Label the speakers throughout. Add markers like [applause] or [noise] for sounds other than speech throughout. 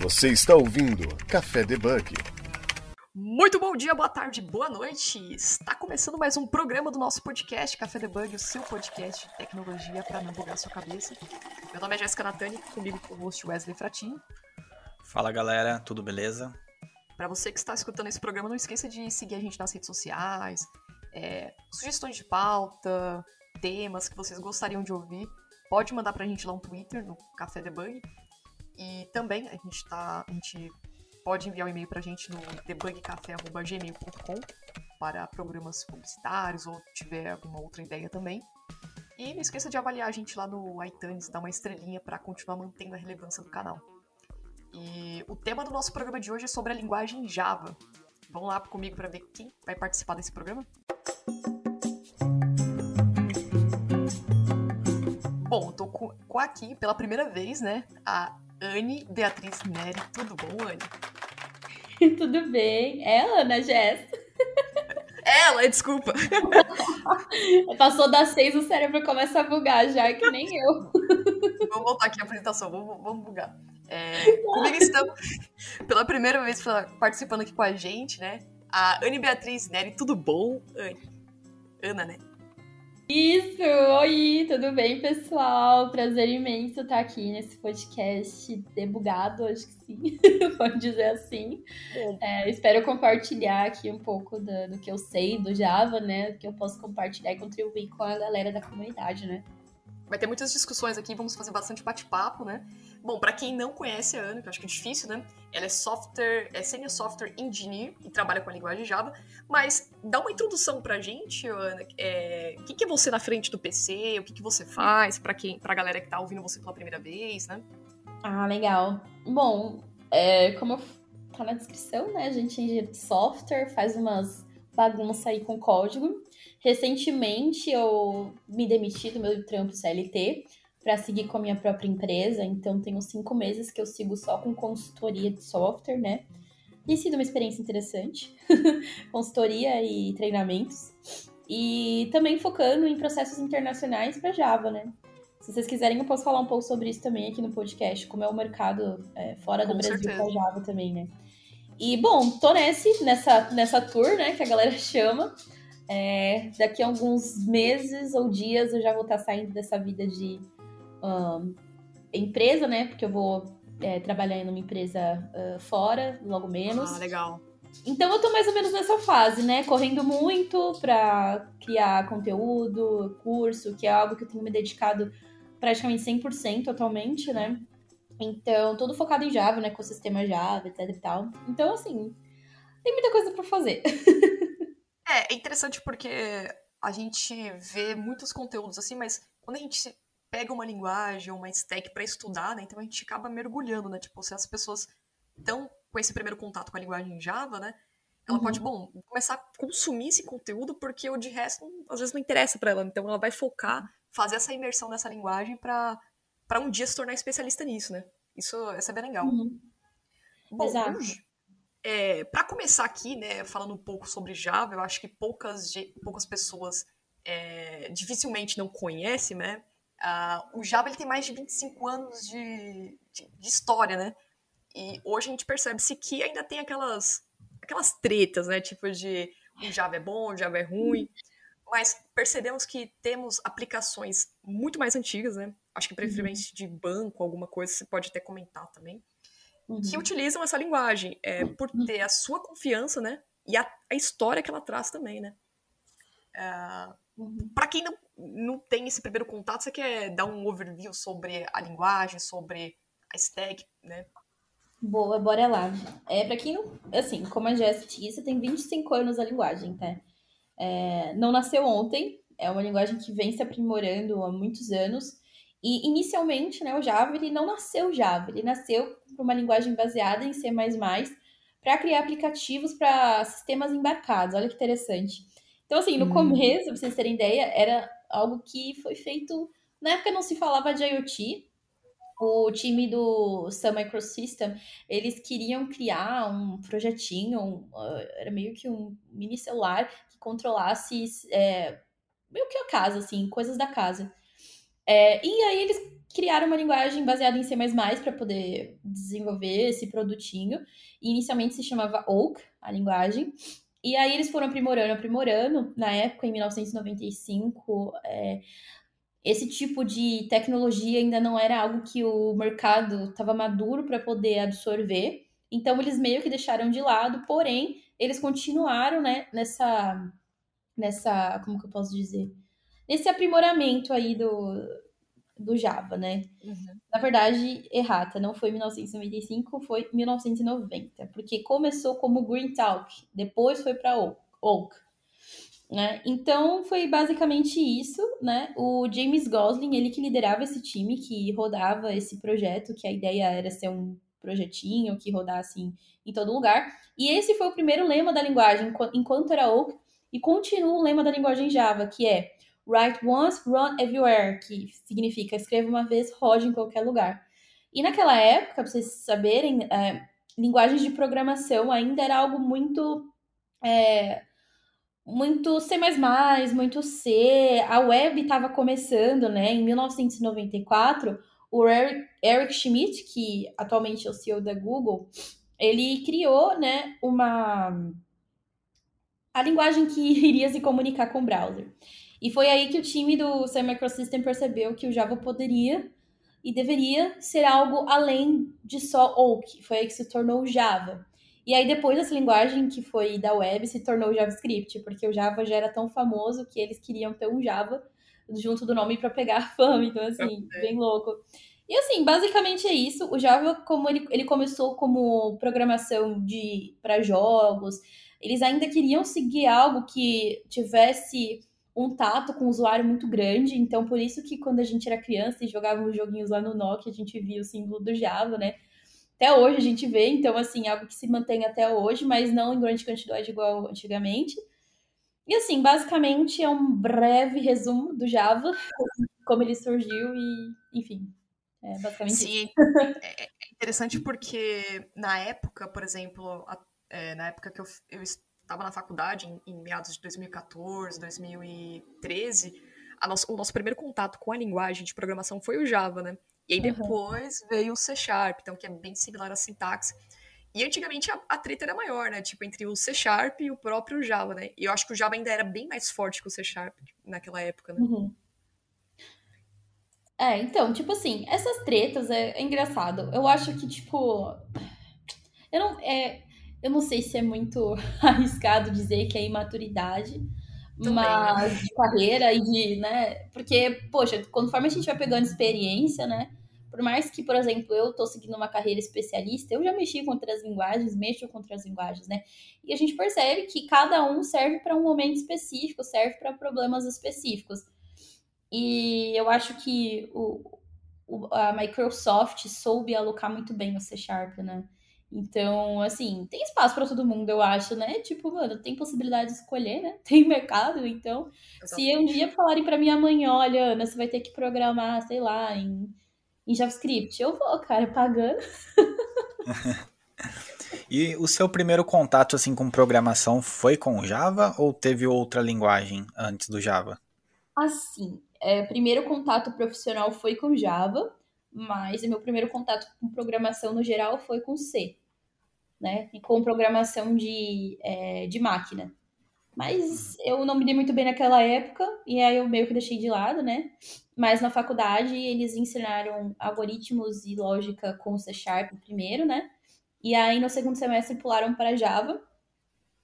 Speaker 1: Você está ouvindo Café Debug.
Speaker 2: Muito bom dia, boa tarde, boa noite. Está começando mais um programa do nosso podcast Café Debug, o seu podcast de tecnologia para não bugar sua cabeça. Meu nome é Jéssica Natani, comigo com o host Wesley Fratini.
Speaker 3: Fala galera, tudo beleza?
Speaker 2: Para você que está escutando esse programa, não esqueça de seguir a gente nas redes sociais, é, sugestões de pauta, temas que vocês gostariam de ouvir. Pode mandar pra gente lá um Twitter, no Café Debug. E também a gente tá. A gente pode enviar um e-mail pra gente no debugcafé.gmail.com para programas publicitários ou tiver alguma outra ideia também. E não esqueça de avaliar a gente lá no iTunes, dar uma estrelinha para continuar mantendo a relevância do canal. E o tema do nosso programa de hoje é sobre a linguagem Java. Vamos lá comigo para ver quem vai participar desse programa? Bom, com, com aqui pela primeira vez, né, a Anne Beatriz Neri. Tudo bom, Anne? [laughs]
Speaker 4: Tudo bem. É a Ana Jess.
Speaker 2: Ela, desculpa. [laughs]
Speaker 4: Passou das seis, o cérebro começa a bugar já, que nem eu. [laughs]
Speaker 2: Vamos voltar aqui a apresentação, vamos, vamos bugar. É, comigo estão, pela primeira vez participando aqui com a gente, né? A Anne Beatriz Neri. Tudo bom, Anne? Ana, né?
Speaker 4: Isso! Oi, tudo bem, pessoal? Prazer imenso estar aqui nesse podcast debugado, acho que sim, [laughs] pode dizer assim. É, espero compartilhar aqui um pouco do, do, que eu sei do Java, né? Do que eu posso compartilhar e contribuir com a galera da comunidade, né?
Speaker 2: Vai ter muitas discussões aqui, vamos fazer bastante bate-papo, né? Bom, para quem não conhece a Ana, que eu acho que é difícil, né? Ela é software, é senior software engineer e trabalha com a linguagem Java. Mas dá uma introdução pra gente, Ana. É, o que, é você na frente do PC? O que, que você faz para quem, pra galera que tá ouvindo você pela primeira vez, né?
Speaker 4: Ah, legal. Bom, é, como tá na descrição, né? A gente é engenheiro de software, faz umas bagunças aí com código. Recentemente eu me demiti do meu trampo CLT para seguir com a minha própria empresa. Então, tenho cinco meses que eu sigo só com consultoria de software, né? Tem sido uma experiência interessante. [laughs] consultoria e treinamentos. E também focando em processos internacionais para Java, né? Se vocês quiserem, eu posso falar um pouco sobre isso também aqui no podcast, como é o mercado é, fora do com Brasil para Java também, né? E, bom, tô nesse, nessa, nessa tour, né, que a galera [laughs] chama. É, daqui a alguns meses ou dias eu já vou estar saindo dessa vida de um, empresa, né? Porque eu vou é, trabalhar numa empresa uh, fora, logo menos.
Speaker 2: Ah, legal.
Speaker 4: Então eu tô mais ou menos nessa fase, né? Correndo muito para criar conteúdo, curso, que é algo que eu tenho me dedicado praticamente 100% atualmente, né? Então, tudo focado em Java, no ecossistema Java, etc e tal. Então, assim, tem muita coisa para fazer. [laughs]
Speaker 2: é, é interessante porque a gente vê muitos conteúdos assim, mas quando a gente pega uma linguagem, uma stack para estudar, né? Então a gente acaba mergulhando, né? Tipo, se as pessoas estão com esse primeiro contato com a linguagem Java, né? Ela uhum. pode, bom, começar a consumir esse conteúdo porque o de resto às vezes não interessa para ela. Então ela vai focar, fazer essa imersão nessa linguagem para para um dia se tornar especialista nisso, né? Isso, isso é bem legal.
Speaker 4: Uhum.
Speaker 2: Bom, Exato. É, para começar aqui, né, falando um pouco sobre Java, eu acho que poucas, poucas pessoas é, dificilmente não conhecem, né? Uh, o Java ele tem mais de 25 anos de, de, de, história, né? E hoje a gente percebe-se que ainda tem aquelas, aquelas tretas, né? Tipo de o Java é bom, o Java é ruim. Mas percebemos que temos aplicações muito mais antigas, né? Acho que preferencialmente uhum. de banco, alguma coisa, você pode até comentar também. Uhum. Que utilizam essa linguagem é, por uhum. ter a sua confiança, né? E a, a história que ela traz também, né? Uh, Uhum. Para quem não, não tem esse primeiro contato, você quer dar um overview sobre a linguagem, sobre a stack, né?
Speaker 4: Boa, bora lá. É, para quem não. Assim, como a Jess disse, tem 25 anos a linguagem, tá? É, não nasceu ontem, é uma linguagem que vem se aprimorando há muitos anos. E inicialmente, né, o Java ele não nasceu Java, ele nasceu com uma linguagem baseada em C++ para criar aplicativos para sistemas embarcados. Olha que interessante. Então, assim, no hum. começo, pra vocês terem ideia, era algo que foi feito. Na época não se falava de IoT. O time do Sun Microsystem, eles queriam criar um projetinho, um, uh, era meio que um mini celular que controlasse é, meio que a casa, assim, coisas da casa. É, e aí eles criaram uma linguagem baseada em C++ para poder desenvolver esse produtinho. E inicialmente se chamava Oak, a linguagem. E aí eles foram aprimorando, aprimorando. Na época, em 1995, é, esse tipo de tecnologia ainda não era algo que o mercado estava maduro para poder absorver. Então eles meio que deixaram de lado, porém eles continuaram, né, nessa nessa, como que eu posso dizer? Nesse aprimoramento aí do do Java, né? Uhum. Na verdade, errata, não foi 1995, foi 1990, porque começou como Green Talk, depois foi para Oak. Né? Então foi basicamente isso, né? O James Gosling, ele que liderava esse time, que rodava esse projeto, que a ideia era ser um projetinho que rodasse em todo lugar. E esse foi o primeiro lema da linguagem, enquanto era Oak, e continua o lema da linguagem Java, que é Write once, run everywhere, que significa escreva uma vez, rode em qualquer lugar. E naquela época, para vocês saberem, é, linguagens de programação ainda era algo muito. É, muito C, muito C. A web estava começando, né? Em 1994, o Eric Schmidt, que atualmente é o CEO da Google, ele criou, né, uma a linguagem que [laughs] iria se comunicar com o browser. E foi aí que o time do Sun Microsystem percebeu que o Java poderia e deveria ser algo além de só Oak. Foi aí que se tornou o Java. E aí depois essa linguagem que foi da web se tornou o JavaScript, porque o Java já era tão famoso que eles queriam ter um Java junto do nome para pegar fama, então assim, é. bem louco. E assim, basicamente é isso. O Java, como ele, ele começou como programação de para jogos, eles ainda queriam seguir algo que tivesse um tato com o usuário muito grande, então por isso que quando a gente era criança e jogava os joguinhos lá no Nokia, a gente via o símbolo do Java, né? Até hoje a gente vê, então assim, algo que se mantém até hoje, mas não em grande quantidade igual antigamente. E assim, basicamente é um breve resumo do Java, como ele surgiu e, enfim, é basicamente
Speaker 2: Sim, [laughs] é, é interessante porque na época, por exemplo, a, é, na época que eu, eu estava na faculdade, em, em, meados de 2014, 2013, nosso, o nosso primeiro contato com a linguagem de programação foi o Java, né? E aí depois uhum. veio o C Sharp, então que é bem similar à sintaxe. E antigamente a, a treta era maior, né? Tipo, entre o C Sharp e o próprio Java, né? E eu acho que o Java ainda era bem mais forte que o C Sharp naquela época, né?
Speaker 4: Uhum. É, então, tipo assim, essas tretas é, é, engraçado. Eu acho que, tipo. Eu não. É, eu não sei se é muito [laughs] arriscado dizer que é imaturidade, Também, mas de carreira e de, né? Porque, poxa, conforme a gente vai pegando experiência, né? Por mais que, por exemplo, eu tô seguindo uma carreira especialista, eu já mexi com outras linguagens, mexo com outras linguagens, né? E a gente percebe que cada um serve para um momento específico, serve para problemas específicos. E eu acho que o, o, a Microsoft soube alocar muito bem o C Sharp, né? Então, assim, tem espaço para todo mundo, eu acho, né? Tipo, mano, tem possibilidade de escolher, né? [laughs] Tem mercado, então. Exatamente. Se um dia falarem para minha mãe, olha, Ana, você vai ter que programar, sei lá, em, em JavaScript, eu vou, cara, pagando. [laughs]
Speaker 3: e o seu primeiro contato, assim, com programação foi com Java ou teve outra linguagem antes do Java?
Speaker 4: Assim, é, primeiro contato profissional foi com Java, mas meu primeiro contato com programação no geral foi com C né? E com programação de, é, de máquina. Mas eu não me dei muito bem naquela época, e aí eu meio que deixei de lado, né? Mas na faculdade eles ensinaram algoritmos e lógica com C Sharp primeiro, né? E aí no segundo semestre pularam para Java.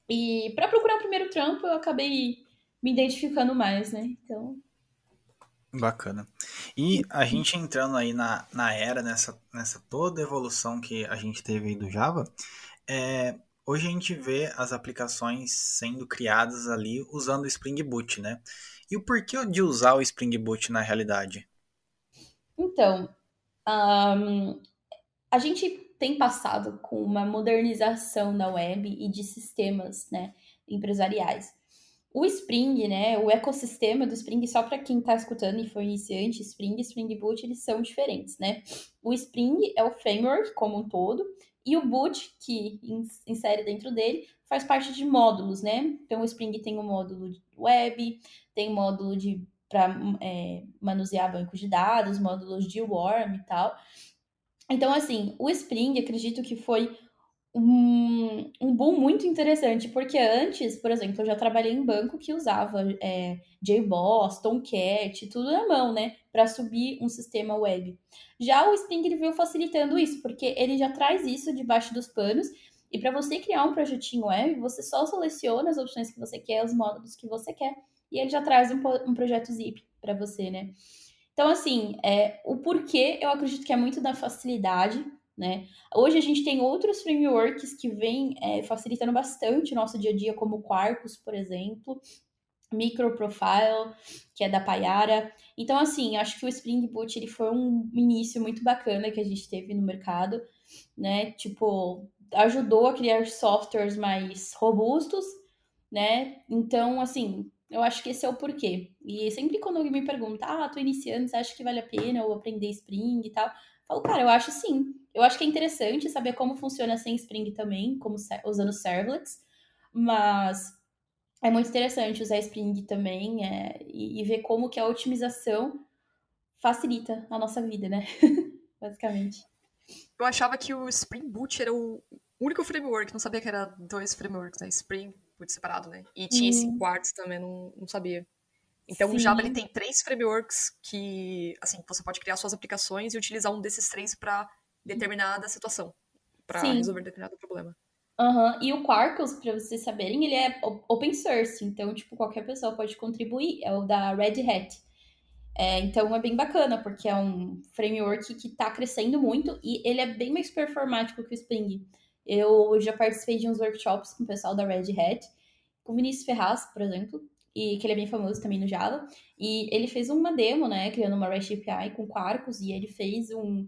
Speaker 4: E para procurar o primeiro trampo eu acabei me identificando mais, né? Então.
Speaker 3: Bacana. E a gente entrando aí na, na era, nessa, nessa toda evolução que a gente teve aí do Java, é, hoje a gente vê as aplicações sendo criadas ali usando o Spring Boot, né? E o porquê de usar o Spring Boot na realidade?
Speaker 4: Então, um, a gente tem passado com uma modernização da web e de sistemas né, empresariais. O Spring, né, o ecossistema do Spring, só para quem está escutando e foi iniciante, Spring e Spring Boot, eles são diferentes, né? O Spring é o framework como um todo, e o boot, que insere dentro dele, faz parte de módulos, né? Então, o Spring tem o um módulo web, tem um módulo de para é, manusear bancos de dados, módulos de Worm e tal. Então, assim, o Spring, acredito que foi um, um boom muito interessante, porque antes, por exemplo, eu já trabalhei em banco que usava é, JBoss, Tomcat, tudo na mão, né, para subir um sistema web. Já o Spring ele veio facilitando isso, porque ele já traz isso debaixo dos panos, e para você criar um projetinho web, você só seleciona as opções que você quer, os módulos que você quer, e ele já traz um, um projeto zip para você, né? Então, assim, é, o porquê eu acredito que é muito da facilidade, né? Hoje a gente tem outros frameworks que vêm é, facilitando bastante o nosso dia a dia, como o Quarkus, por exemplo, Microprofile, que é da Payara. Então, assim, acho que o Spring Boot ele foi um início muito bacana que a gente teve no mercado, né? Tipo, ajudou a criar softwares mais robustos, né? Então, assim, eu acho que esse é o porquê. E sempre quando alguém me pergunta, ah, tô iniciando, você acha que vale a pena eu aprender Spring e tal? Eu falo, cara, eu acho sim. Eu acho que é interessante saber como funciona sem Spring também, como usando servlets, mas é muito interessante usar Spring também é, e, e, ver como que a otimização facilita a nossa vida, né? [laughs] Basicamente.
Speaker 2: Eu achava que o Spring Boot era o único framework, não sabia que era dois frameworks, né? Spring Boot separado, né? E tinha hum. esse Quartz também, não, não sabia. Então Sim. o Java ele tem três frameworks que, assim, você pode criar suas aplicações e utilizar um desses três para determinada situação, para resolver determinado problema.
Speaker 4: Uhum. E o Quarkus, para vocês saberem, ele é open source, então, tipo, qualquer pessoa pode contribuir. É o da Red Hat. É, então é bem bacana, porque é um framework que está crescendo muito e ele é bem mais performático que o Spring. Eu já participei de uns workshops com o pessoal da Red Hat, com o Vinícius Ferraz, por exemplo, e que ele é bem famoso também no Java. E ele fez uma demo, né, criando uma REST API com Quarkus, e ele fez um...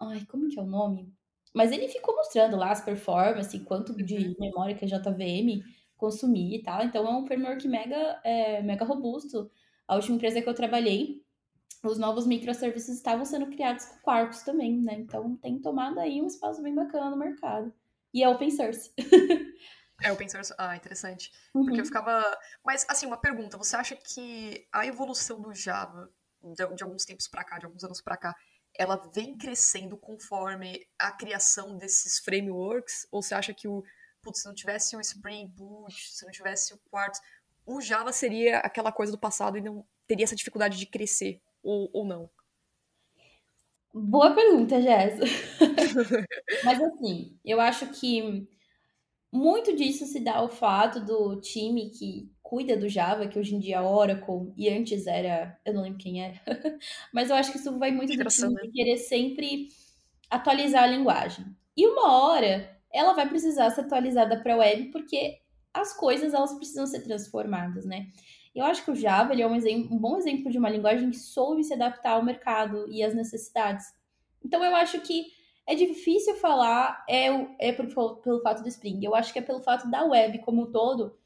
Speaker 4: Ai, como que é o nome? Mas ele ficou mostrando lá as performances, quanto de uhum. memória que a JVM consumir e tal. Então é um framework mega, é, mega robusto. A última empresa que eu trabalhei, os novos microservices estavam sendo criados com Quarkus também, né? Então tem tomado aí um espaço bem bacana no mercado. E é open source.
Speaker 2: É open source. Ah, interessante. Uhum. Porque eu ficava. Mas, assim, uma pergunta: você acha que a evolução do Java, de, de alguns tempos para cá, de alguns anos para cá, ela vem crescendo conforme a criação desses frameworks? Ou você acha que o, putz, se não tivesse o Spring Boot, se não tivesse o Quartz, o Java seria aquela coisa do passado e não teria essa dificuldade de crescer? Ou, ou não?
Speaker 4: Boa pergunta, Jess. [laughs] Mas assim, eu acho que muito disso se dá ao fato do time que cuida do Java, que hoje em dia é Oracle, e antes era. Eu não lembro quem era. [laughs] Mas eu acho que isso vai muito do time querer sempre atualizar a linguagem. E uma hora ela vai precisar ser atualizada para a web, porque as coisas elas precisam ser transformadas, né? Eu acho que o Java ele é um, exemplo, um bom exemplo de uma linguagem que soube se adaptar ao mercado e às necessidades. Então eu acho que é difícil falar é, é pelo, pelo fato do Spring. Eu acho que é pelo fato da web como um todo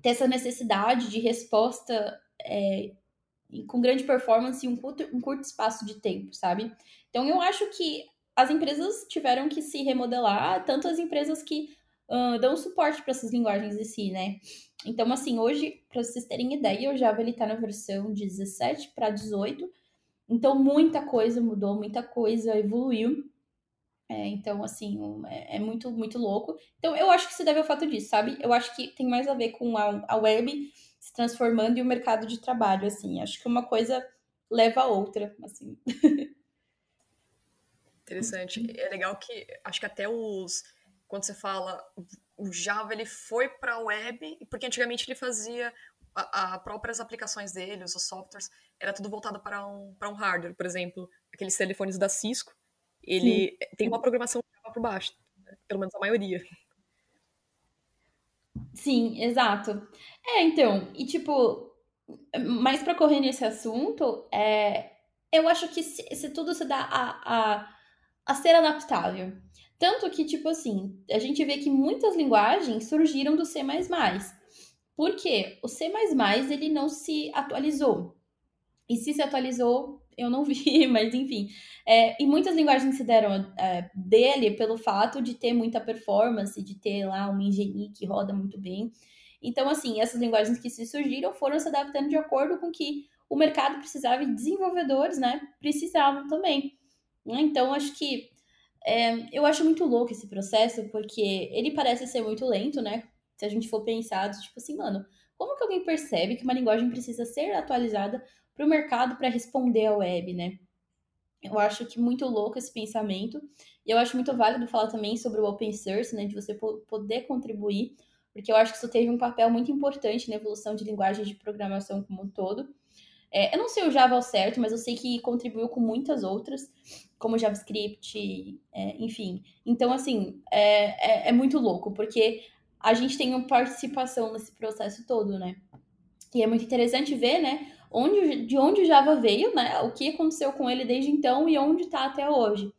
Speaker 4: ter essa necessidade de resposta é, com grande performance em um curto, um curto espaço de tempo, sabe? Então eu acho que as empresas tiveram que se remodelar, tanto as empresas que uh, dão suporte para essas linguagens em si, né? Então, assim, hoje, para vocês terem ideia, o Java está na versão 17 para 18. Então, muita coisa mudou, muita coisa evoluiu. É, então, assim, é, é, muito, muito louco. Então, eu acho que se deve ao fato disso, sabe? Eu acho que tem mais a ver com a, a web se transformando e o mercado de trabalho, assim. Acho que uma coisa leva a outra, assim.
Speaker 2: Interessante. É legal que acho que até os quando você fala o Java ele foi para a web porque antigamente ele fazia a, a, próprias aplicações dele, os softwares, era tudo voltado para um, para um hardware, por exemplo, aqueles telefones da Cisco, ele Sim. tem uma programação por baixo, né? pelo menos a maioria.
Speaker 4: Sim, exato. É, então, e tipo, mais para correr nesse assunto, é, eu acho que se, se tudo se dá a, a, a ser adaptável. Tanto que, tipo assim, a gente vê que muitas linguagens surgiram do C++. Por quê? O C++ ele não se atualizou. E se se atualizou, eu não vi, [laughs] mas enfim. É, e muitas linguagens se deram é, dele pelo fato de ter muita performance, de ter lá um engenho que roda muito bem. Então, assim, essas linguagens que se surgiram foram se adaptando de acordo com que o mercado precisava e desenvolvedores, né, precisavam também. Então, acho que é, eu acho muito louco esse processo, porque ele parece ser muito lento, né? Se a gente for pensar, tipo assim, mano, como que alguém percebe que uma linguagem precisa ser atualizada para o mercado para responder à web, né? Eu acho que muito louco esse pensamento. E eu acho muito válido falar também sobre o open source, né? De você poder contribuir, porque eu acho que isso teve um papel muito importante na evolução de linguagens de programação como um todo. É, eu não sei o Java ao certo, mas eu sei que contribuiu com muitas outras, como JavaScript, é, enfim. Então, assim, é, é, é, muito louco, porque a gente tem uma participação nesse processo todo, né? E é muito interessante ver, né, onde, de onde o Java veio, né? O que aconteceu com ele desde então e onde está até hoje.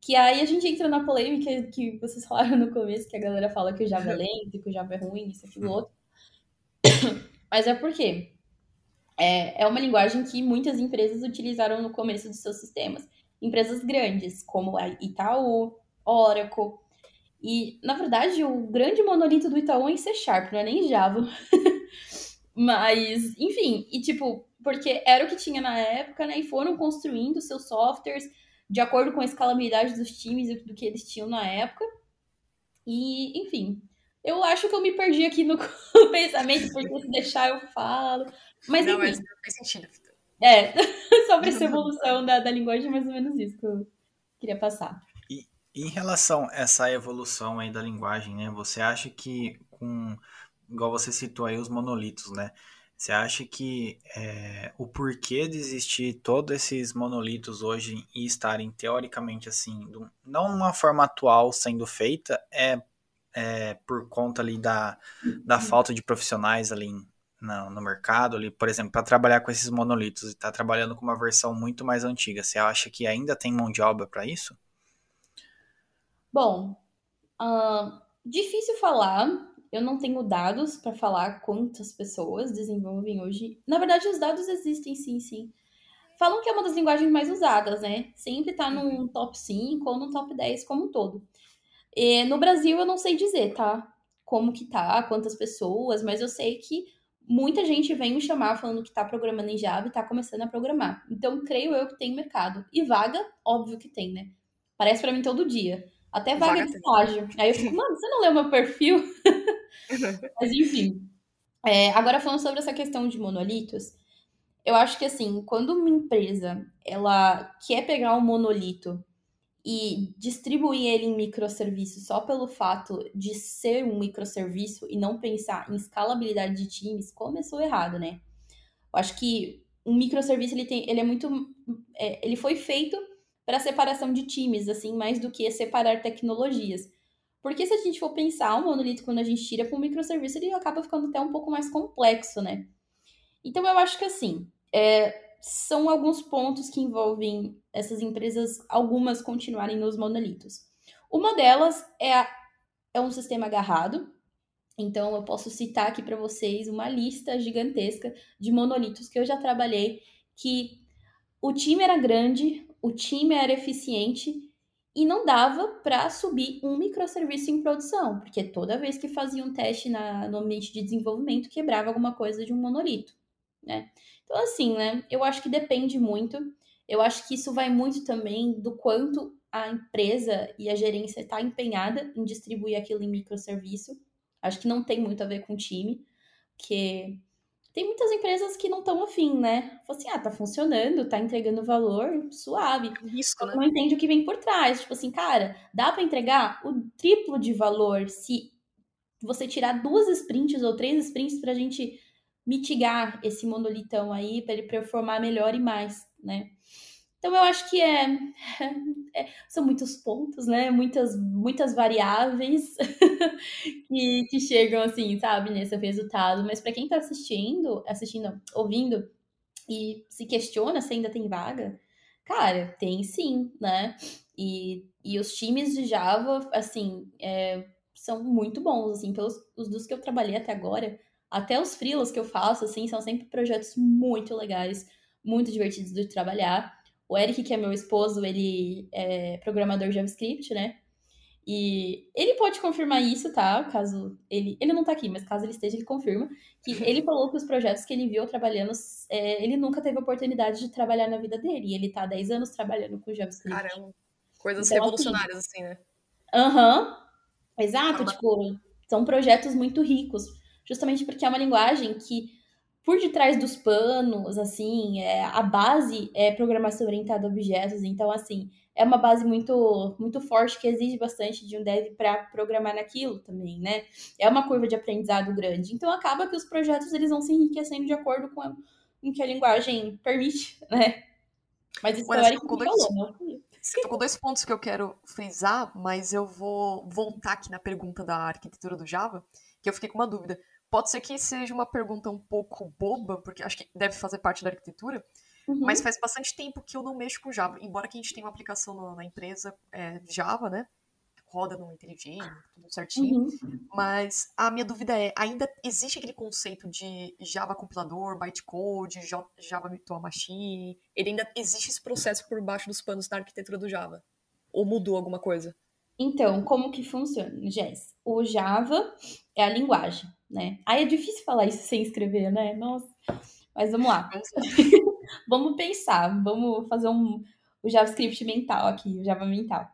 Speaker 4: Que aí a gente entra na polêmica que vocês falaram no começo, que a galera fala que o Java é [laughs] lento, que o Java é ruim, isso, aquilo, uhum. outro. [coughs] Mas é porque é, é uma linguagem que muitas empresas utilizaram no começo dos seus sistemas. Empresas grandes, como a Itaú, Oracle. E, na verdade, o grande monolito do Itaú é em C Sharp, não é nem Java. [laughs] Mas, enfim, e tipo, porque era o que tinha na época, né? E foram construindo seus softwares de acordo com a escalabilidade dos times e do que eles tinham na época. E, enfim, eu acho que eu me perdi aqui no [laughs] pensamento, porque se deixar eu falo. Mas,
Speaker 2: não, enfim. mas faz sentido.
Speaker 4: É, [laughs] sobre essa evolução da, da linguagem, é mais ou menos isso que eu queria passar.
Speaker 3: E em relação a essa evolução aí da linguagem, né? Você acha que com, igual você citou aí, os monolitos, né? Você acha que é, o porquê de existir todos esses monolitos hoje e estarem teoricamente assim, não numa forma atual sendo feita, é, é por conta ali da, da uhum. falta de profissionais ali no, no mercado, ali, por exemplo, para trabalhar com esses monolitos e está trabalhando com uma versão muito mais antiga. Você acha que ainda tem mão de obra para isso?
Speaker 4: Bom, uh, difícil falar. Eu não tenho dados para falar quantas pessoas desenvolvem hoje. Na verdade, os dados existem, sim, sim. Falam que é uma das linguagens mais usadas, né? Sempre tá num top 5 ou no top 10 como um todo. E no Brasil eu não sei dizer, tá? Como que tá, quantas pessoas, mas eu sei que muita gente vem me chamar falando que tá programando em Java e tá começando a programar. Então, creio eu que tem mercado. E vaga, óbvio que tem, né? Parece para mim todo dia. Até vaga, vaga de estágio. Aí eu fico, mano, você não leu meu perfil? [laughs] [laughs] Mas enfim. É, agora falando sobre essa questão de monolitos, eu acho que assim, quando uma empresa ela quer pegar um monolito e distribuir ele em microserviços só pelo fato de ser um microserviço e não pensar em escalabilidade de times, começou errado, né? Eu acho que um microserviço ele tem, ele é muito, é, ele foi feito para separação de times, assim, mais do que separar tecnologias. Porque se a gente for pensar, um monolito, quando a gente tira para um microserviço, ele acaba ficando até um pouco mais complexo, né? Então eu acho que assim, é, são alguns pontos que envolvem essas empresas, algumas continuarem nos monolitos. Uma delas é, a, é um sistema agarrado. Então eu posso citar aqui para vocês uma lista gigantesca de monolitos que eu já trabalhei, que o time era grande, o time era eficiente e não dava para subir um microserviço em produção, porque toda vez que fazia um teste na, no ambiente de desenvolvimento, quebrava alguma coisa de um monolito, né? Então, assim, né? Eu acho que depende muito. Eu acho que isso vai muito também do quanto a empresa e a gerência está empenhada em distribuir aquilo em microserviço. Acho que não tem muito a ver com o time, porque tem muitas empresas que não estão afim, né? Fala assim, ah, tá funcionando, tá entregando valor, suave.
Speaker 2: Risco, né?
Speaker 4: Não entende o que vem por trás. Tipo assim, cara, dá para entregar o triplo de valor se você tirar duas sprints ou três sprints pra gente mitigar esse monolitão aí, para ele performar melhor e mais, né? Então eu acho que é, [laughs] é, são muitos pontos, né? Muitas, muitas variáveis [laughs] que, que chegam assim, sabe, nesse resultado. Mas para quem está assistindo, assistindo, ouvindo e se questiona se ainda tem vaga, cara, tem sim, né? E, e os times de Java, assim, é, são muito bons, assim, pelos os dos que eu trabalhei até agora. Até os freelas que eu faço, assim, são sempre projetos muito legais, muito divertidos de trabalhar. O Eric, que é meu esposo, ele é programador JavaScript, né? E ele pode confirmar isso, tá? Caso ele. Ele não tá aqui, mas caso ele esteja, ele confirma. Que [laughs] ele falou que os projetos que ele viu trabalhando, é, ele nunca teve oportunidade de trabalhar na vida dele. E ele tá há 10 anos trabalhando com JavaScript.
Speaker 2: Caramba. Coisas então, assim, revolucionárias, assim, né?
Speaker 4: Aham. Uhum. Exato, tipo, são projetos muito ricos. Justamente porque é uma linguagem que por detrás dos panos, assim, é, a base é programação orientada a objetos, então, assim, é uma base muito, muito forte que exige bastante de um dev para programar naquilo também, né? É uma curva de aprendizado grande. Então, acaba que os projetos eles vão se enriquecendo de acordo com o que a linguagem permite, né? Mas isso
Speaker 2: Olha, é que dois... falou? Você tocou dois pontos que eu quero frisar, mas eu vou voltar aqui na pergunta da arquitetura do Java, que eu fiquei com uma dúvida. Pode ser que seja uma pergunta um pouco boba, porque acho que deve fazer parte da arquitetura, uhum. mas faz bastante tempo que eu não mexo com Java. Embora que a gente tenha uma aplicação na empresa é, Java, né? Roda no IntelliJ, tudo certinho. Uhum. Mas a minha dúvida é, ainda existe aquele conceito de Java compilador, bytecode, Java virtual machine? Ele ainda existe esse processo por baixo dos panos da arquitetura do Java? Ou mudou alguma coisa?
Speaker 4: Então, como que funciona, Jess? O Java é a linguagem, né? Aí é difícil falar isso sem escrever, né? Nossa. Mas vamos lá. [laughs] vamos pensar, vamos fazer um o JavaScript mental aqui, o Java mental.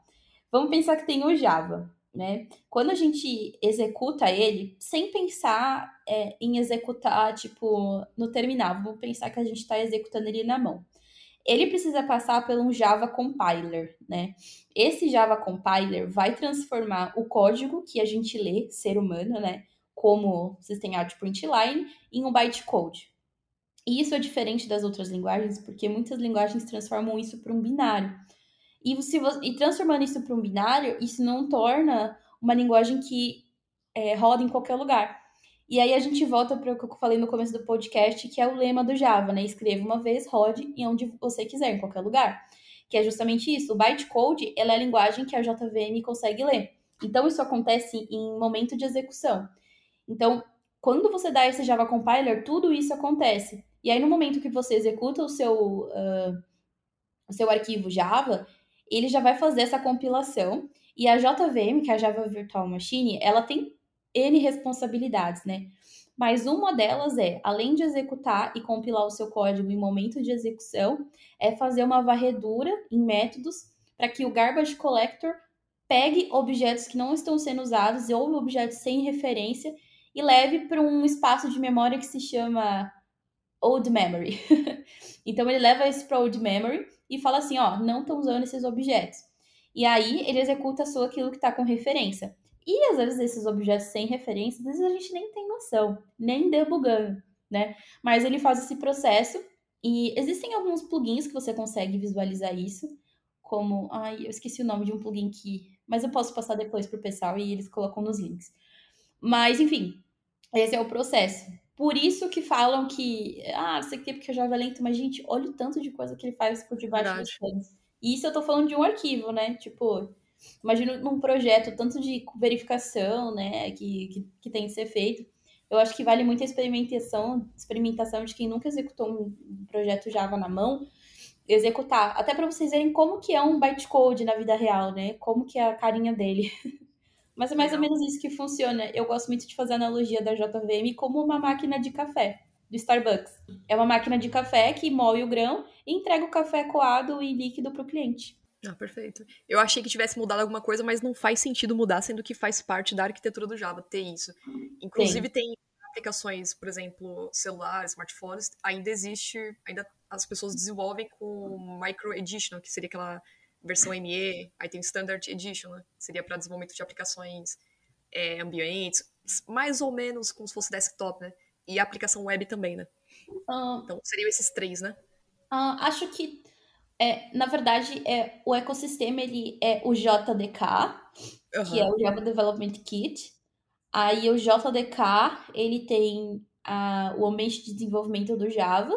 Speaker 4: Vamos pensar que tem o Java, né? Quando a gente executa ele, sem pensar é, em executar, tipo, no terminal, vamos pensar que a gente está executando ele na mão ele precisa passar por um Java Compiler, né? Esse Java Compiler vai transformar o código que a gente lê, ser humano, né? Como System Out Print Line, em um bytecode. E isso é diferente das outras linguagens, porque muitas linguagens transformam isso para um binário. E, se você, e transformando isso para um binário, isso não torna uma linguagem que é, roda em qualquer lugar. E aí a gente volta para o que eu falei no começo do podcast, que é o lema do Java, né? Escreva uma vez, rode em onde você quiser, em qualquer lugar. Que é justamente isso. O bytecode, ela é a linguagem que a JVM consegue ler. Então, isso acontece em momento de execução. Então, quando você dá esse Java Compiler, tudo isso acontece. E aí, no momento que você executa o seu, uh, o seu arquivo Java, ele já vai fazer essa compilação. E a JVM, que é a Java Virtual Machine, ela tem N responsabilidades, né? Mas uma delas é, além de executar e compilar o seu código em momento de execução, é fazer uma varredura em métodos para que o garbage collector pegue objetos que não estão sendo usados ou objetos sem referência e leve para um espaço de memória que se chama old memory. [laughs] então ele leva isso para old memory e fala assim, ó, não estão usando esses objetos. E aí ele executa só aquilo que está com referência. E às vezes esses objetos sem referência, às vezes a gente nem tem noção, nem debugando, né? Mas ele faz esse processo e existem alguns plugins que você consegue visualizar isso, como, ai, eu esqueci o nome de um plugin que, mas eu posso passar depois pro pessoal e eles colocam nos links. Mas enfim, esse é o processo. Por isso que falam que, ah, sei que porque o Java é lento, mas gente, olha o tanto de coisa que ele faz por debaixo Verdade. dos panos. E isso eu tô falando de um arquivo, né? Tipo, Imagino num projeto, tanto de verificação, né, que, que, que, tem que ser feito. Eu acho que vale muito a experimentação, experimentação de quem nunca executou um projeto Java na mão, executar. Até para vocês verem como que é um bytecode na vida real, né? Como que é a carinha dele. [laughs] Mas é mais ou menos isso que funciona. Eu gosto muito de fazer a analogia da JVM como uma máquina de café do Starbucks. É uma máquina de café que moe o grão e entrega o café coado e líquido para o cliente.
Speaker 2: Ah, perfeito. Eu achei que tivesse mudado alguma coisa, mas não faz sentido mudar, sendo que faz parte da arquitetura do Java ter isso. Inclusive, Sim. tem aplicações, por exemplo, celulares, smartphones, ainda existe, ainda as pessoas desenvolvem com Micro Edition, que seria aquela versão ME, aí tem Standard Edition, né? seria para desenvolvimento de aplicações é, ambientes, mais ou menos como se fosse desktop, né? E a aplicação web também, né? Uh, então, seriam esses três, né?
Speaker 4: Uh, acho que é, na verdade, é, o ecossistema ele é o JDK, uhum. que é o Java Development Kit. Aí o JDK, ele tem a, o ambiente de desenvolvimento do Java.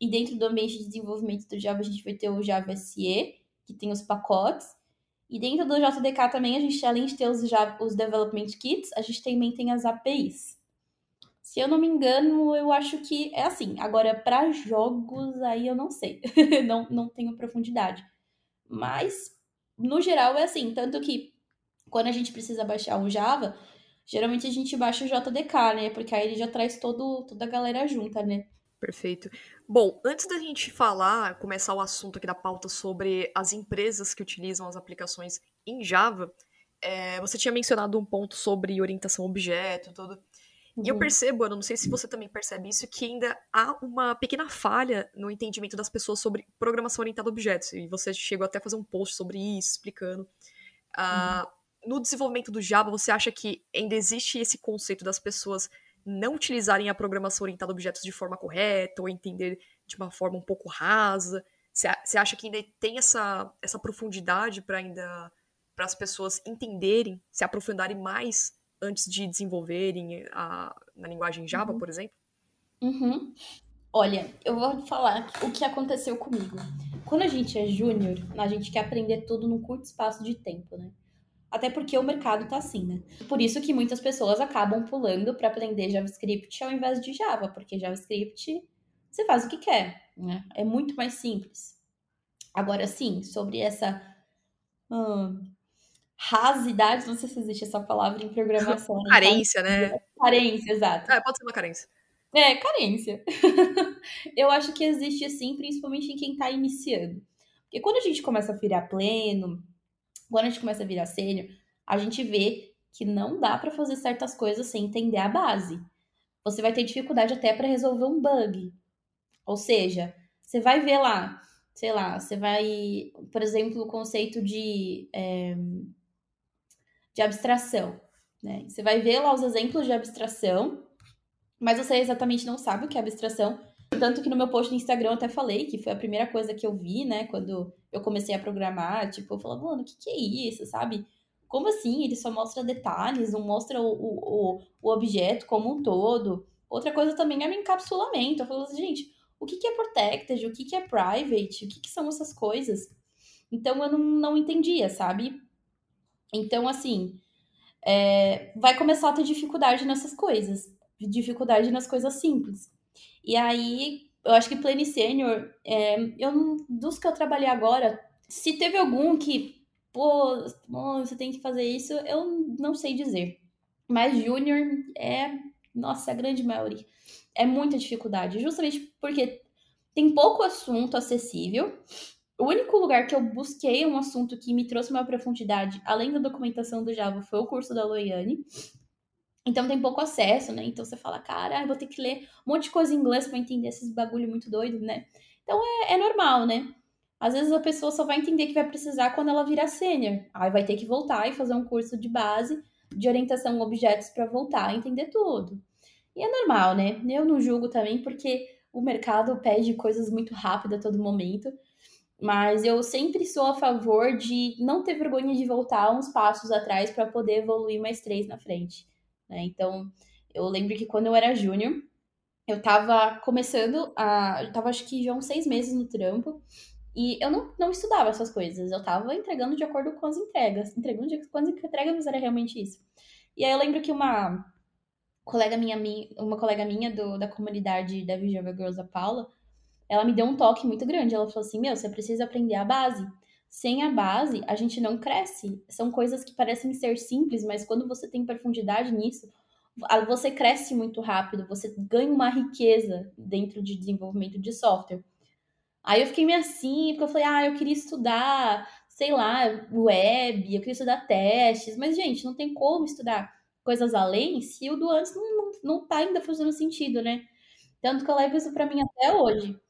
Speaker 4: E dentro do ambiente de desenvolvimento do Java, a gente vai ter o Java SE, que tem os pacotes. E dentro do JDK também, a gente, além de ter os, Java, os Development Kits, a gente também tem as APIs. Se eu não me engano, eu acho que é assim. Agora, para jogos, aí eu não sei. [laughs] não, não tenho profundidade. Mas, no geral, é assim. Tanto que Quando a gente precisa baixar um Java, geralmente a gente baixa o JDK, né? Porque aí ele já traz todo, toda a galera junta, né?
Speaker 2: Perfeito. Bom, antes da gente falar, começar o assunto aqui da pauta sobre as empresas que utilizam as aplicações em Java, é, você tinha mencionado um ponto sobre orientação objeto, tudo. Uhum. E eu uhum. percebo, Ana, não sei se você também percebe isso, que ainda há uma pequena falha no entendimento das pessoas sobre programação orientada a objetos. E você chegou até a fazer um post sobre isso, explicando. Uh, no desenvolvimento do Java, você acha que ainda existe esse conceito das pessoas não utilizarem a programação orientada a objetos de forma correta ou entender de uma forma um pouco rasa? Você acha que ainda tem essa, essa profundidade para ainda para as pessoas entenderem, se aprofundarem mais antes de desenvolverem a, na linguagem Java, uhum. por exemplo?
Speaker 4: Uhum. Olha, eu vou falar o que aconteceu comigo. Quando a gente é júnior, a gente quer aprender tudo num curto espaço de tempo, né? Até porque o mercado tá assim, né? Por isso que muitas pessoas acabam pulando para aprender JavaScript ao invés de Java, porque JavaScript você faz o que quer, né? É muito mais simples. Agora sim, sobre essa hum, rasidade, não sei se existe essa palavra em programação.
Speaker 2: Né? carência, né?
Speaker 4: Carência, exato.
Speaker 2: Ah, pode ser uma carência.
Speaker 4: É, carência. [laughs] eu acho que existe sim, principalmente em quem está iniciando. Porque quando a gente começa a virar pleno, quando a gente começa a virar sênior, a gente vê que não dá para fazer certas coisas sem entender a base. Você vai ter dificuldade até para resolver um bug. Ou seja, você vai ver lá, sei lá, você vai, por exemplo, o conceito de é, de abstração. Né? Você vai ver lá os exemplos de abstração, mas você exatamente não sabe o que é abstração. Tanto que no meu post no Instagram eu até falei que foi a primeira coisa que eu vi, né, quando eu comecei a programar. Tipo, eu falava, mano, o que, que é isso, sabe? Como assim? Ele só mostra detalhes, não mostra o, o, o objeto como um todo. Outra coisa também é o encapsulamento. Eu falo assim, gente, o que, que é protected? O que, que é private? O que, que são essas coisas? Então eu não, não entendia, sabe? Então, assim, é, vai começar a ter dificuldade nessas coisas, dificuldade nas coisas simples. E aí, eu acho que Plane Senior, é, eu, dos que eu trabalhei agora, se teve algum que, pô, você tem que fazer isso, eu não sei dizer. Mas Júnior é, nossa, a grande maioria. É muita dificuldade, justamente porque tem pouco assunto acessível o único lugar que eu busquei um assunto que me trouxe uma profundidade, além da documentação do Java, foi o curso da Loiane. Então tem pouco acesso, né? Então você fala, cara, eu vou ter que ler um monte de coisa em inglês para entender esses bagulho muito doido, né? Então é, é normal, né? Às vezes a pessoa só vai entender que vai precisar quando ela virar sênior. Aí vai ter que voltar e fazer um curso de base de orientação a objetos para voltar a entender tudo. E é normal, né? Eu não julgo também porque o mercado pede coisas muito rápido a todo momento. Mas eu sempre sou a favor de não ter vergonha de voltar uns passos atrás para poder evoluir mais três na frente. Né? Então, eu lembro que quando eu era júnior, eu estava começando a. Eu tava acho que já uns seis meses no trampo. E eu não, não estudava essas coisas. Eu estava entregando de acordo com as entregas. Entregando de acordo com as entregas, mas era realmente isso. E aí eu lembro que uma colega minha, uma colega minha do, da comunidade da Visual Girls, a Paula, ela me deu um toque muito grande. Ela falou assim: Meu, você precisa aprender a base. Sem a base, a gente não cresce. São coisas que parecem ser simples, mas quando você tem profundidade nisso, você cresce muito rápido, você ganha uma riqueza dentro de desenvolvimento de software. Aí eu fiquei meio assim, porque eu falei, ah, eu queria estudar, sei lá, web, eu queria estudar testes, mas, gente, não tem como estudar coisas além se o do antes não, não, não tá ainda fazendo sentido, né? Tanto que eu levo isso para mim até hoje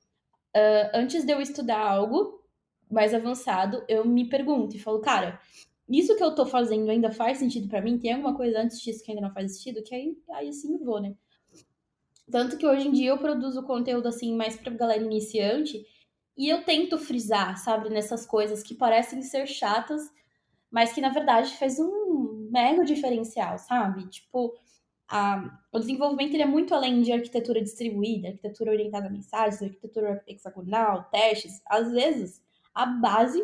Speaker 4: uh, antes de eu estudar algo mais avançado, eu me pergunto e falo, cara, isso que eu tô fazendo ainda faz sentido para mim? Tem alguma coisa antes disso que ainda não faz sentido? Que aí, aí assim eu vou, né? Tanto que hoje em dia eu produzo conteúdo assim mais pra galera iniciante e eu tento frisar, sabe, nessas coisas que parecem ser chatas, mas que na verdade faz um mega diferencial, sabe? Tipo, a, o desenvolvimento ele é muito além de arquitetura distribuída, arquitetura orientada a mensagens, arquitetura hexagonal, testes. Às vezes, a base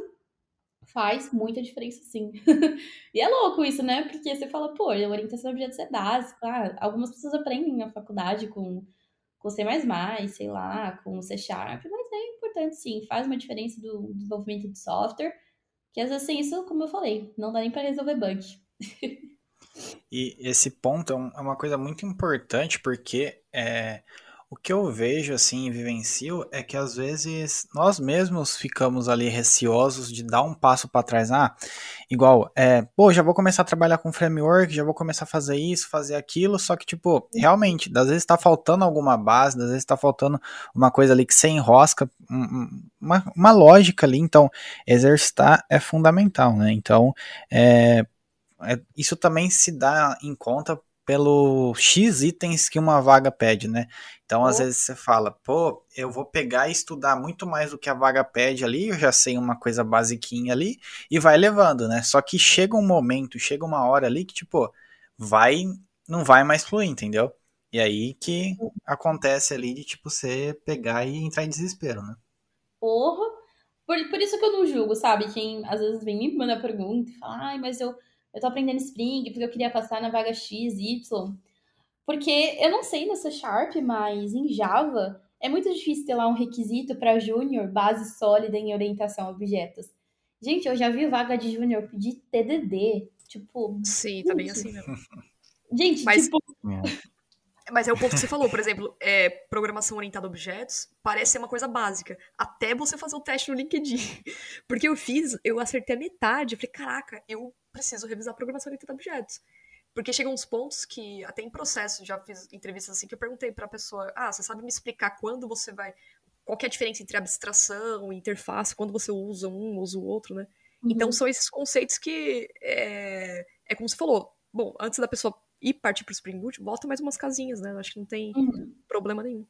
Speaker 4: faz muita diferença, sim. [laughs] e é louco isso, né? Porque você fala, pô, a orientação a objetos é básica. Ah, algumas pessoas aprendem na faculdade com, com C++, sei lá, com C Sharp, mas é importante, sim. Faz uma diferença do desenvolvimento de software, que às vezes sem isso, como eu falei, não dá nem para resolver bug. [laughs]
Speaker 3: E esse ponto é, é uma coisa muito importante porque é, o que eu vejo assim e vivencio é que às vezes nós mesmos ficamos ali receosos de dar um passo para trás. Ah, igual, é, pô, já vou começar a trabalhar com framework, já vou começar a fazer isso, fazer aquilo, só que tipo, realmente, às vezes está faltando alguma base, às vezes está faltando uma coisa ali que você enrosca, uma, uma lógica ali, então exercitar é fundamental, né? Então, é, isso também se dá em conta pelo X itens que uma vaga pede, né? Então, às vezes você fala, pô, eu vou pegar e estudar muito mais do que a vaga pede ali, eu já sei uma coisa basiquinha ali, e vai levando, né? Só que chega um momento, chega uma hora ali que, tipo, vai, não vai mais fluir, entendeu? E aí que acontece ali de, tipo, você pegar e entrar em desespero, né?
Speaker 4: Porra! Por, por isso que eu não julgo, sabe? Quem às vezes vem me mandar pergunta e fala, ai, mas eu eu tô aprendendo Spring porque eu queria passar na vaga X, Y. Porque eu não sei nessa Sharp, mas em Java é muito difícil ter lá um requisito para júnior, base sólida em orientação a objetos. Gente, eu já vi vaga de júnior pedir TDD. Tipo.
Speaker 2: Sim, tá bem assim mesmo. [laughs]
Speaker 4: Gente, mas, tipo.
Speaker 2: Mas é o ponto que você falou, por exemplo, é, programação orientada a objetos parece ser uma coisa básica, até você fazer o teste no LinkedIn. [laughs] Porque eu fiz, eu acertei a metade, eu falei, caraca, eu preciso revisar a programação orientada a objetos. Porque chegam uns pontos que, até em processo, já fiz entrevistas assim, que eu perguntei pra pessoa, ah, você sabe me explicar quando você vai... Qual é a diferença entre abstração e interface, quando você usa um, usa o outro, né? Uhum. Então, são esses conceitos que, é, é como você falou, bom, antes da pessoa ir partir pro Spring Boot, volta mais umas casinhas, né? Eu acho que não tem uhum. problema nenhum.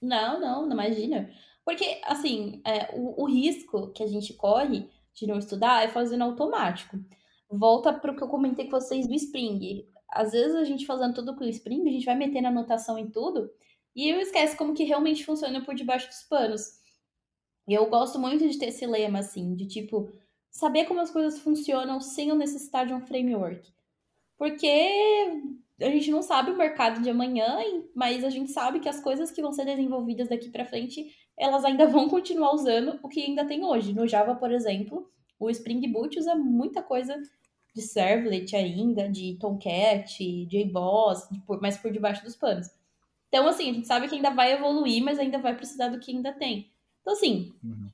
Speaker 4: Não, não, não imagina. Porque, assim, é, o, o risco que a gente corre de não estudar é fazendo automático volta para o que eu comentei com vocês do Spring. Às vezes a gente fazendo tudo com o Spring, a gente vai metendo anotação em tudo e eu esquece como que realmente funciona por debaixo dos panos. Eu gosto muito de ter esse lema, assim, de tipo, saber como as coisas funcionam sem eu necessitar de um framework. Porque a gente não sabe o mercado de amanhã, mas a gente sabe que as coisas que vão ser desenvolvidas daqui para frente, elas ainda vão continuar usando o que ainda tem hoje. No Java, por exemplo, o Spring Boot usa muita coisa de servlet ainda, de Tomcat, JBoss, mas por debaixo dos panos. Então, assim, a gente sabe que ainda vai evoluir, mas ainda vai precisar do que ainda tem. Então, assim. Uhum.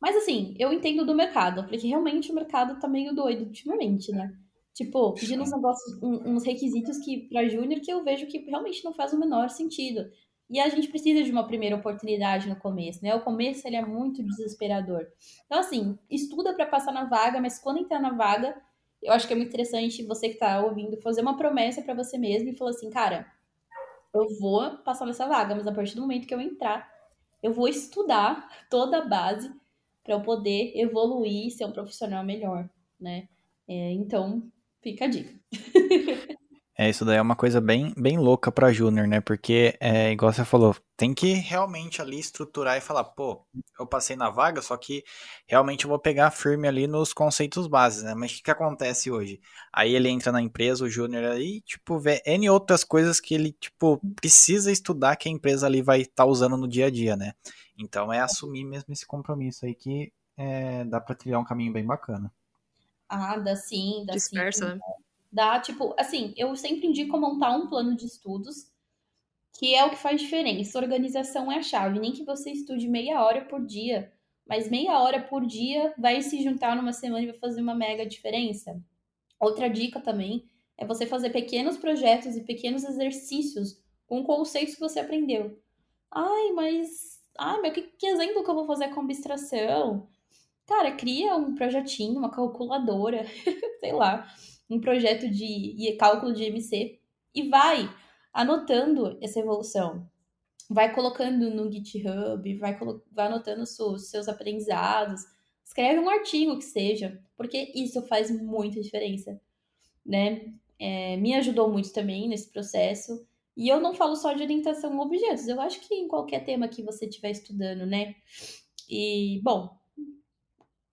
Speaker 4: Mas, assim, eu entendo do mercado, porque realmente o mercado tá meio doido ultimamente, né? Tipo, pedindo uns negócios, uns requisitos que para júnior que eu vejo que realmente não faz o menor sentido. E a gente precisa de uma primeira oportunidade no começo, né? O começo ele é muito desesperador. Então, assim, estuda para passar na vaga, mas quando entrar na vaga, eu acho que é muito interessante você que está ouvindo fazer uma promessa para você mesmo e falar assim, cara, eu vou passar nessa vaga, mas a partir do momento que eu entrar, eu vou estudar toda a base para eu poder evoluir e ser um profissional melhor, né? É, então, fica a dica. [laughs]
Speaker 3: É, isso daí é uma coisa bem, bem louca para júnior, né? Porque, é, igual você falou, tem que realmente ali estruturar e falar, pô, eu passei na vaga, só que realmente eu vou pegar firme ali nos conceitos básicos, né? Mas o que, que acontece hoje? Aí ele entra na empresa, o júnior ali, tipo, vê N outras coisas que ele, tipo, precisa estudar que a empresa ali vai estar tá usando no dia a dia, né? Então é assumir mesmo esse compromisso aí que é, dá para trilhar um caminho bem bacana.
Speaker 4: Ah, dá sim, dá
Speaker 2: Dispersa,
Speaker 4: sim. né? Dá, tipo, assim, eu sempre indico montar um plano de estudos, que é o que faz diferença. Organização é a chave. Nem que você estude meia hora por dia, mas meia hora por dia vai se juntar numa semana e vai fazer uma mega diferença. Outra dica também é você fazer pequenos projetos e pequenos exercícios com conceitos que você aprendeu. Ai, mas. Ai, meu, que, que exemplo que eu vou fazer com abstração? Cara, cria um projetinho, uma calculadora, [laughs] sei lá um projeto de cálculo de MC e vai anotando essa evolução. Vai colocando no GitHub, vai, vai anotando os seus aprendizados, escreve um artigo que seja, porque isso faz muita diferença, né? É, me ajudou muito também nesse processo. E eu não falo só de orientação a objetos, eu acho que em qualquer tema que você estiver estudando, né? E, bom,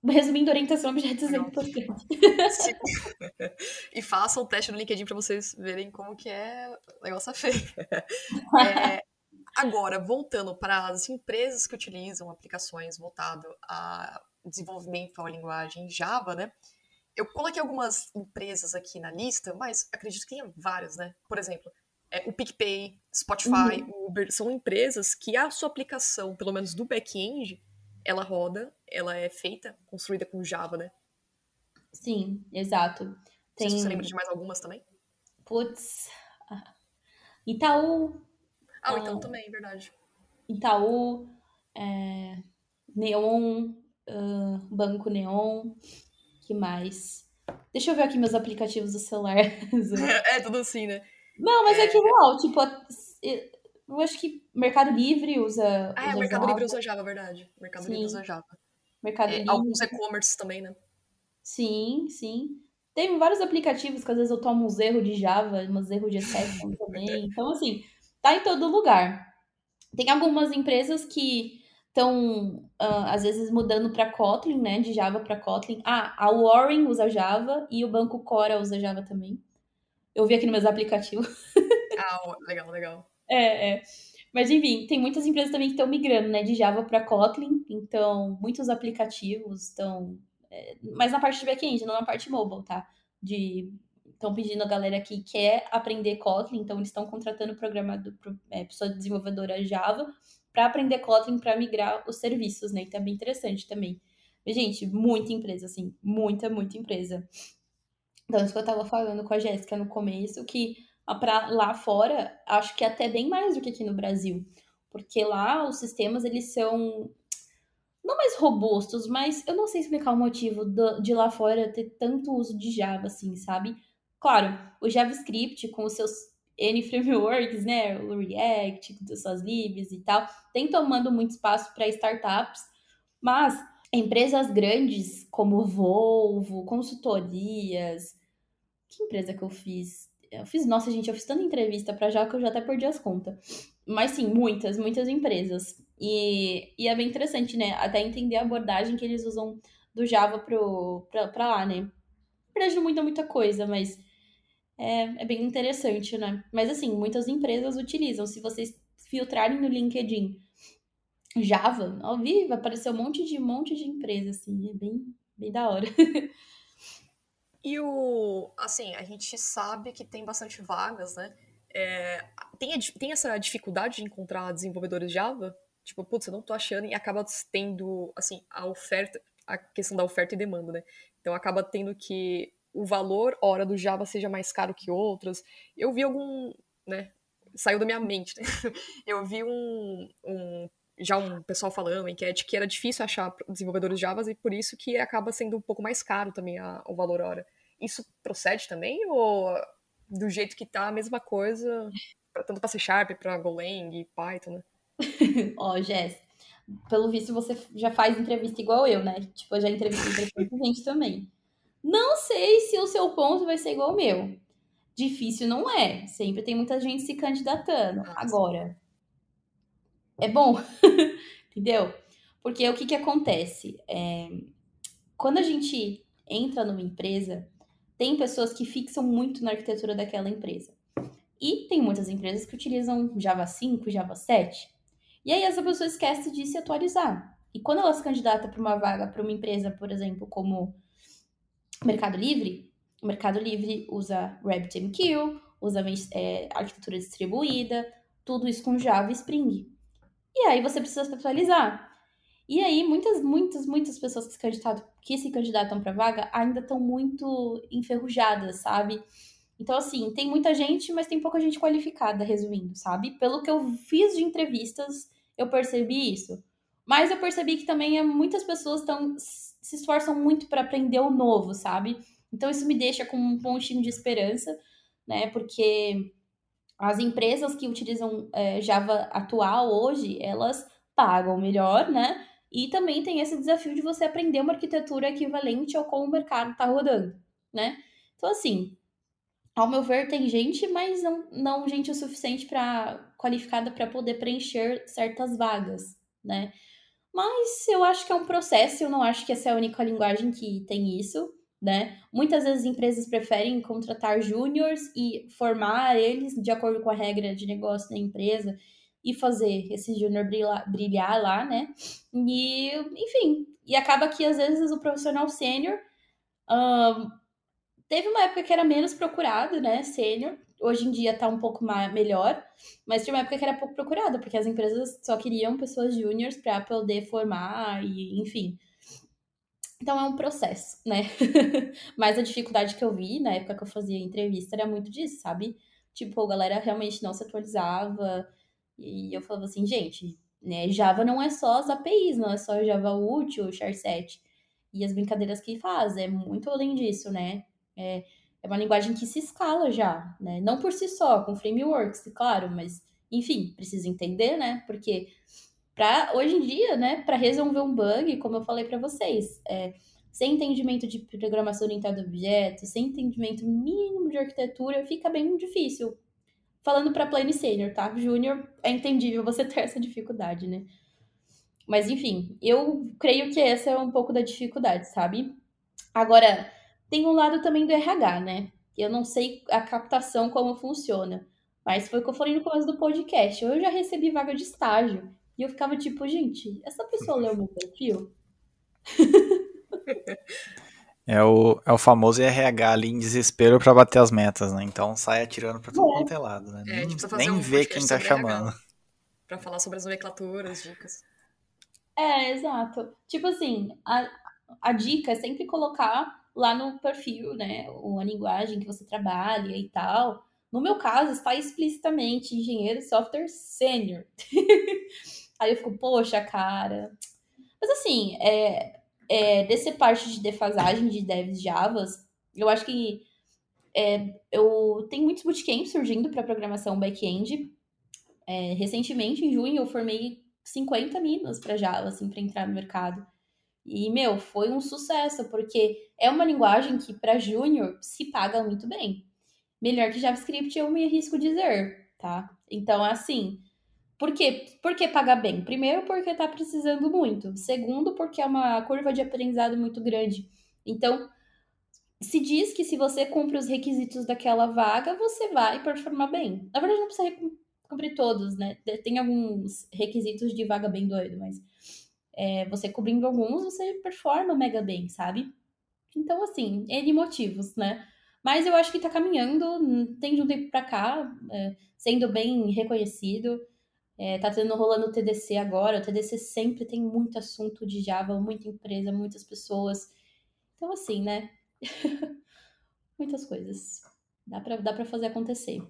Speaker 4: Resumindo, orientação a objetos é importante. [laughs]
Speaker 2: e façam o teste no LinkedIn para vocês verem como que é o negócio feio. [laughs] É, agora, voltando para as empresas que utilizam aplicações voltado a desenvolvimento a linguagem Java, né? eu coloquei algumas empresas aqui na lista, mas acredito que tenha várias, né? Por exemplo, é, o PicPay, Spotify, uhum. Uber, são empresas que a sua aplicação, pelo menos do back-end, ela roda, ela é feita, construída com Java, né?
Speaker 4: Sim, exato.
Speaker 2: Tem... Você lembra de mais algumas também?
Speaker 4: Putz. Itaú.
Speaker 2: Ah, o Itaú também, verdade.
Speaker 4: Itaú, é... Neon, uh, Banco Neon, que mais? Deixa eu ver aqui meus aplicativos do celular. [laughs] [laughs]
Speaker 2: é, tudo assim, né?
Speaker 4: Não, mas é, é que real, tipo, eu acho que Mercado Livre usa.
Speaker 2: Ah, é,
Speaker 4: usa
Speaker 2: Mercado Java. Livre usa Java, verdade. Mercado Sim. Livre usa Java.
Speaker 4: Mercado
Speaker 2: é,
Speaker 4: Livre.
Speaker 2: Alguns e-commerce também, né?
Speaker 4: Sim, sim. Tem vários aplicativos que às vezes eu tomo uns erros de Java, uns erros de exception [laughs] também. Então, assim, tá em todo lugar. Tem algumas empresas que estão, ah, às vezes, mudando para Kotlin, né? De Java para Kotlin. Ah, a Warren usa Java e o Banco Cora usa Java também. Eu vi aqui nos meus aplicativos.
Speaker 2: Ah, legal, legal.
Speaker 4: É, é. Mas enfim, tem muitas empresas também que estão migrando, né, de Java para Kotlin. Então, muitos aplicativos estão é, mas na parte de back-end, não na parte mobile, tá? De estão pedindo a galera que quer aprender Kotlin, então eles estão contratando programador, é, pessoa desenvolvedora Java para aprender Kotlin para migrar os serviços, né? Então é bem interessante também. Mas, gente, muita empresa, assim, muita, muita empresa. Então, isso que eu tava falando com a Jéssica no começo, que pra lá fora, acho que é até bem mais do que aqui no Brasil. Porque lá os sistemas, eles são não mais robustos, mas eu não sei explicar o motivo do, de lá fora ter tanto uso de Java, assim, sabe? Claro, o JavaScript com os seus N [laughs] frameworks, né, o React, com suas libs e tal, tem tomando muito espaço para startups, mas empresas grandes como Volvo, consultorias, que empresa que eu fiz? Eu fiz, nossa, gente, eu fiz tanta entrevista para já que eu já até perdi as contas. Mas sim, muitas, muitas empresas. E, e é bem interessante, né? Até entender a abordagem que eles usam do Java pro, pra, pra lá, né? Na verdade, não muda muita coisa, mas é, é bem interessante, né? Mas assim, muitas empresas utilizam. Se vocês filtrarem no LinkedIn Java, ao vivo, vai aparecer um monte de um monte de empresa, assim, é bem, bem da hora. [laughs]
Speaker 2: E o. Assim, a gente sabe que tem bastante vagas, né? É, tem, tem essa dificuldade de encontrar desenvolvedores Java? Tipo, putz, eu não tô achando, e acaba tendo, assim, a oferta, a questão da oferta e demanda, né? Então acaba tendo que o valor hora do Java seja mais caro que outras. Eu vi algum, né? Saiu da minha mente, né? [laughs] Eu vi um, um já um pessoal falando em enquete que era difícil achar desenvolvedores Java e por isso que acaba sendo um pouco mais caro também a, o valor hora. Isso procede também ou do jeito que tá a mesma coisa, tanto para C Sharp, para Golang e Python, né? [laughs]
Speaker 4: Ó, oh, Jess, pelo visto você já faz entrevista igual eu, né? Tipo, eu já entrevistei bastante gente também. Não sei se o seu ponto vai ser igual ao meu. Difícil não é. Sempre tem muita gente se candidatando. Agora, é bom, [laughs] entendeu? Porque o que, que acontece? É, quando a gente entra numa empresa, tem pessoas que fixam muito na arquitetura daquela empresa. E tem muitas empresas que utilizam Java 5, Java 7. E aí essa pessoa esquece de se atualizar. E quando ela se candidata para uma vaga para uma empresa, por exemplo, como Mercado Livre, o Mercado Livre usa RabbitMQ, usa é, arquitetura distribuída, tudo isso com Java e Spring. E aí você precisa se atualizar. E aí, muitas, muitas, muitas pessoas que se candidatam, que se candidatam para vaga ainda estão muito enferrujadas, sabe? Então, assim, tem muita gente, mas tem pouca gente qualificada, resumindo, sabe? Pelo que eu fiz de entrevistas, eu percebi isso. Mas eu percebi que também é, muitas pessoas tão, se esforçam muito para aprender o novo, sabe? Então, isso me deixa com um pontinho de esperança, né? Porque as empresas que utilizam é, Java atual hoje, elas pagam melhor, né? E também tem esse desafio de você aprender uma arquitetura equivalente ao como o mercado está rodando, né? Então, assim, ao meu ver, tem gente, mas não, não gente o suficiente para qualificada para poder preencher certas vagas, né? Mas eu acho que é um processo, eu não acho que essa é a única linguagem que tem isso né? Muitas vezes empresas preferem contratar júniores e formar eles de acordo com a regra de negócio da empresa e fazer esse júnior brilhar, brilhar lá, né? E, enfim, e acaba que às vezes o profissional sênior Um, teve uma época que era menos procurado, né, sênior. Hoje em dia tá um pouco mais, melhor, mas tinha uma época que era pouco procurado, porque as empresas só queriam pessoas júniores para poder formar e, enfim. Então é um processo, né? [laughs] mas a dificuldade que eu vi na época que eu fazia entrevista era muito disso, sabe? Tipo, a galera realmente não se atualizava. E eu falava assim, gente, né? Java não é só as APIs, não é só Java útil, char7. E as brincadeiras que faz, é muito além disso, né? É, é uma linguagem que se escala já, né? Não por si só, com frameworks, claro, mas enfim, precisa entender, né? Porque para hoje em dia, né, para resolver um bug, como eu falei para vocês, é, sem entendimento de programação orientada a objetos, sem entendimento mínimo de arquitetura, fica bem difícil. Falando para plane sênior, tá? Júnior é entendível você [laughs] ter essa dificuldade, né? Mas enfim, eu creio que essa é um pouco da dificuldade, sabe? Agora, tem um lado também do RH, né? Eu não sei a captação como funciona. Mas foi o que eu falei no começo do podcast. Eu já recebi vaga de estágio. E eu ficava tipo, gente, essa pessoa leu meu perfil?
Speaker 3: É o, é o famoso RH ali em desespero para bater as metas, né? Então sai atirando pra todo é. quanto é lado, né? É, nem, nem um vê quem tá chamando.
Speaker 2: Pra falar sobre as nomenclaturas, dicas.
Speaker 4: É, exato. Tipo assim, a, a dica é sempre colocar lá no perfil, né? A linguagem que você trabalha e tal. No meu caso, está explicitamente engenheiro de software sênior. [laughs] Aí eu fico, poxa, cara. Mas assim, é, é, dessa parte de defasagem de devs Javas, eu acho que é, eu tenho muitos bootcamps surgindo para programação back-end. É, recentemente, em junho, eu formei 50 minas para Java, assim, para entrar no mercado. E, meu, foi um sucesso, porque é uma linguagem que, para júnior, se paga muito bem. Melhor que JavaScript, eu me arrisco dizer, tá? Então, assim, por, quê? por que pagar bem? Primeiro, porque tá precisando muito. Segundo, porque é uma curva de aprendizado muito grande. Então, se diz que se você cumpre os requisitos daquela vaga, você vai performar bem. Na verdade, não precisa cumprir todos, né? Tem alguns requisitos de vaga bem doido, mas é, você cobrindo alguns, você performa mega bem, sabe? Então, assim, N motivos, né? Mas eu acho que tá caminhando, tem de um tempo pra cá, é, sendo bem reconhecido. É, tá tendo rolando o TDC agora. O TDC sempre tem muito assunto de Java, muita empresa, muitas pessoas. Então, assim, né? [laughs] Muitas coisas. Dá pra, dá fazer acontecer.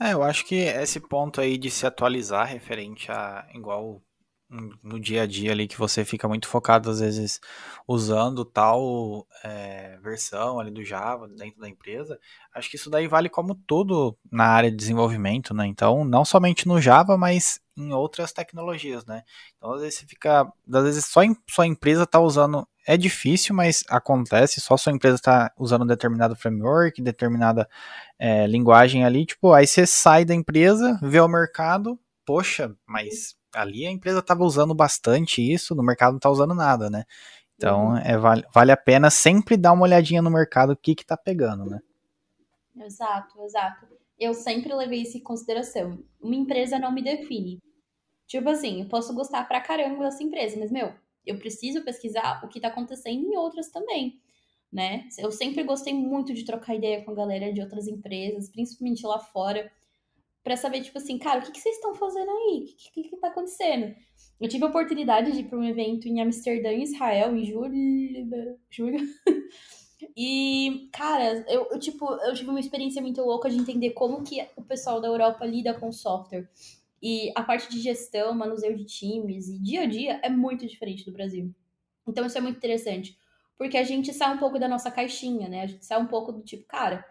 Speaker 3: É, eu acho que esse ponto aí de se atualizar referente a igual no dia a dia ali que você fica muito focado às vezes usando tal é, versão ali do Java dentro da empresa, acho que isso daí vale como tudo na área de desenvolvimento, né? Então, não somente no Java, mas em outras tecnologias, né? Então, às vezes você fica, às vezes só em, sua empresa está usando, é difícil, mas acontece, só sua empresa está usando um determinado framework, determinada é, linguagem ali, tipo, aí você sai da empresa, vê o mercado, poxa, mas ali a empresa estava usando bastante isso, no mercado não está usando nada, né? Então uhum. é, vale, vale a pena sempre dar uma olhadinha no mercado o que que tá pegando, né?
Speaker 4: Exato, exato. Eu sempre levei isso em consideração. Uma empresa não me define. Tipo assim, eu posso gostar pra caramba dessa empresa, mas, meu, eu preciso pesquisar o que tá acontecendo em outras também, né? Eu sempre gostei muito de trocar ideia com a galera de outras empresas, principalmente lá fora para saber, tipo assim, cara, o que, que vocês estão fazendo aí? O que, que, que tá acontecendo? Eu tive a oportunidade de ir para um evento em Amsterdã, Israel, em julho. julho. [laughs] E, cara, eu, eu, tipo, eu tive uma experiência muito louca de entender como que o pessoal da Europa lida com software. E a parte de gestão, manuseio de times e dia a dia é muito diferente do Brasil. Então isso é muito interessante. Porque a gente sai um pouco da nossa caixinha, né? A gente sai um pouco do tipo, cara,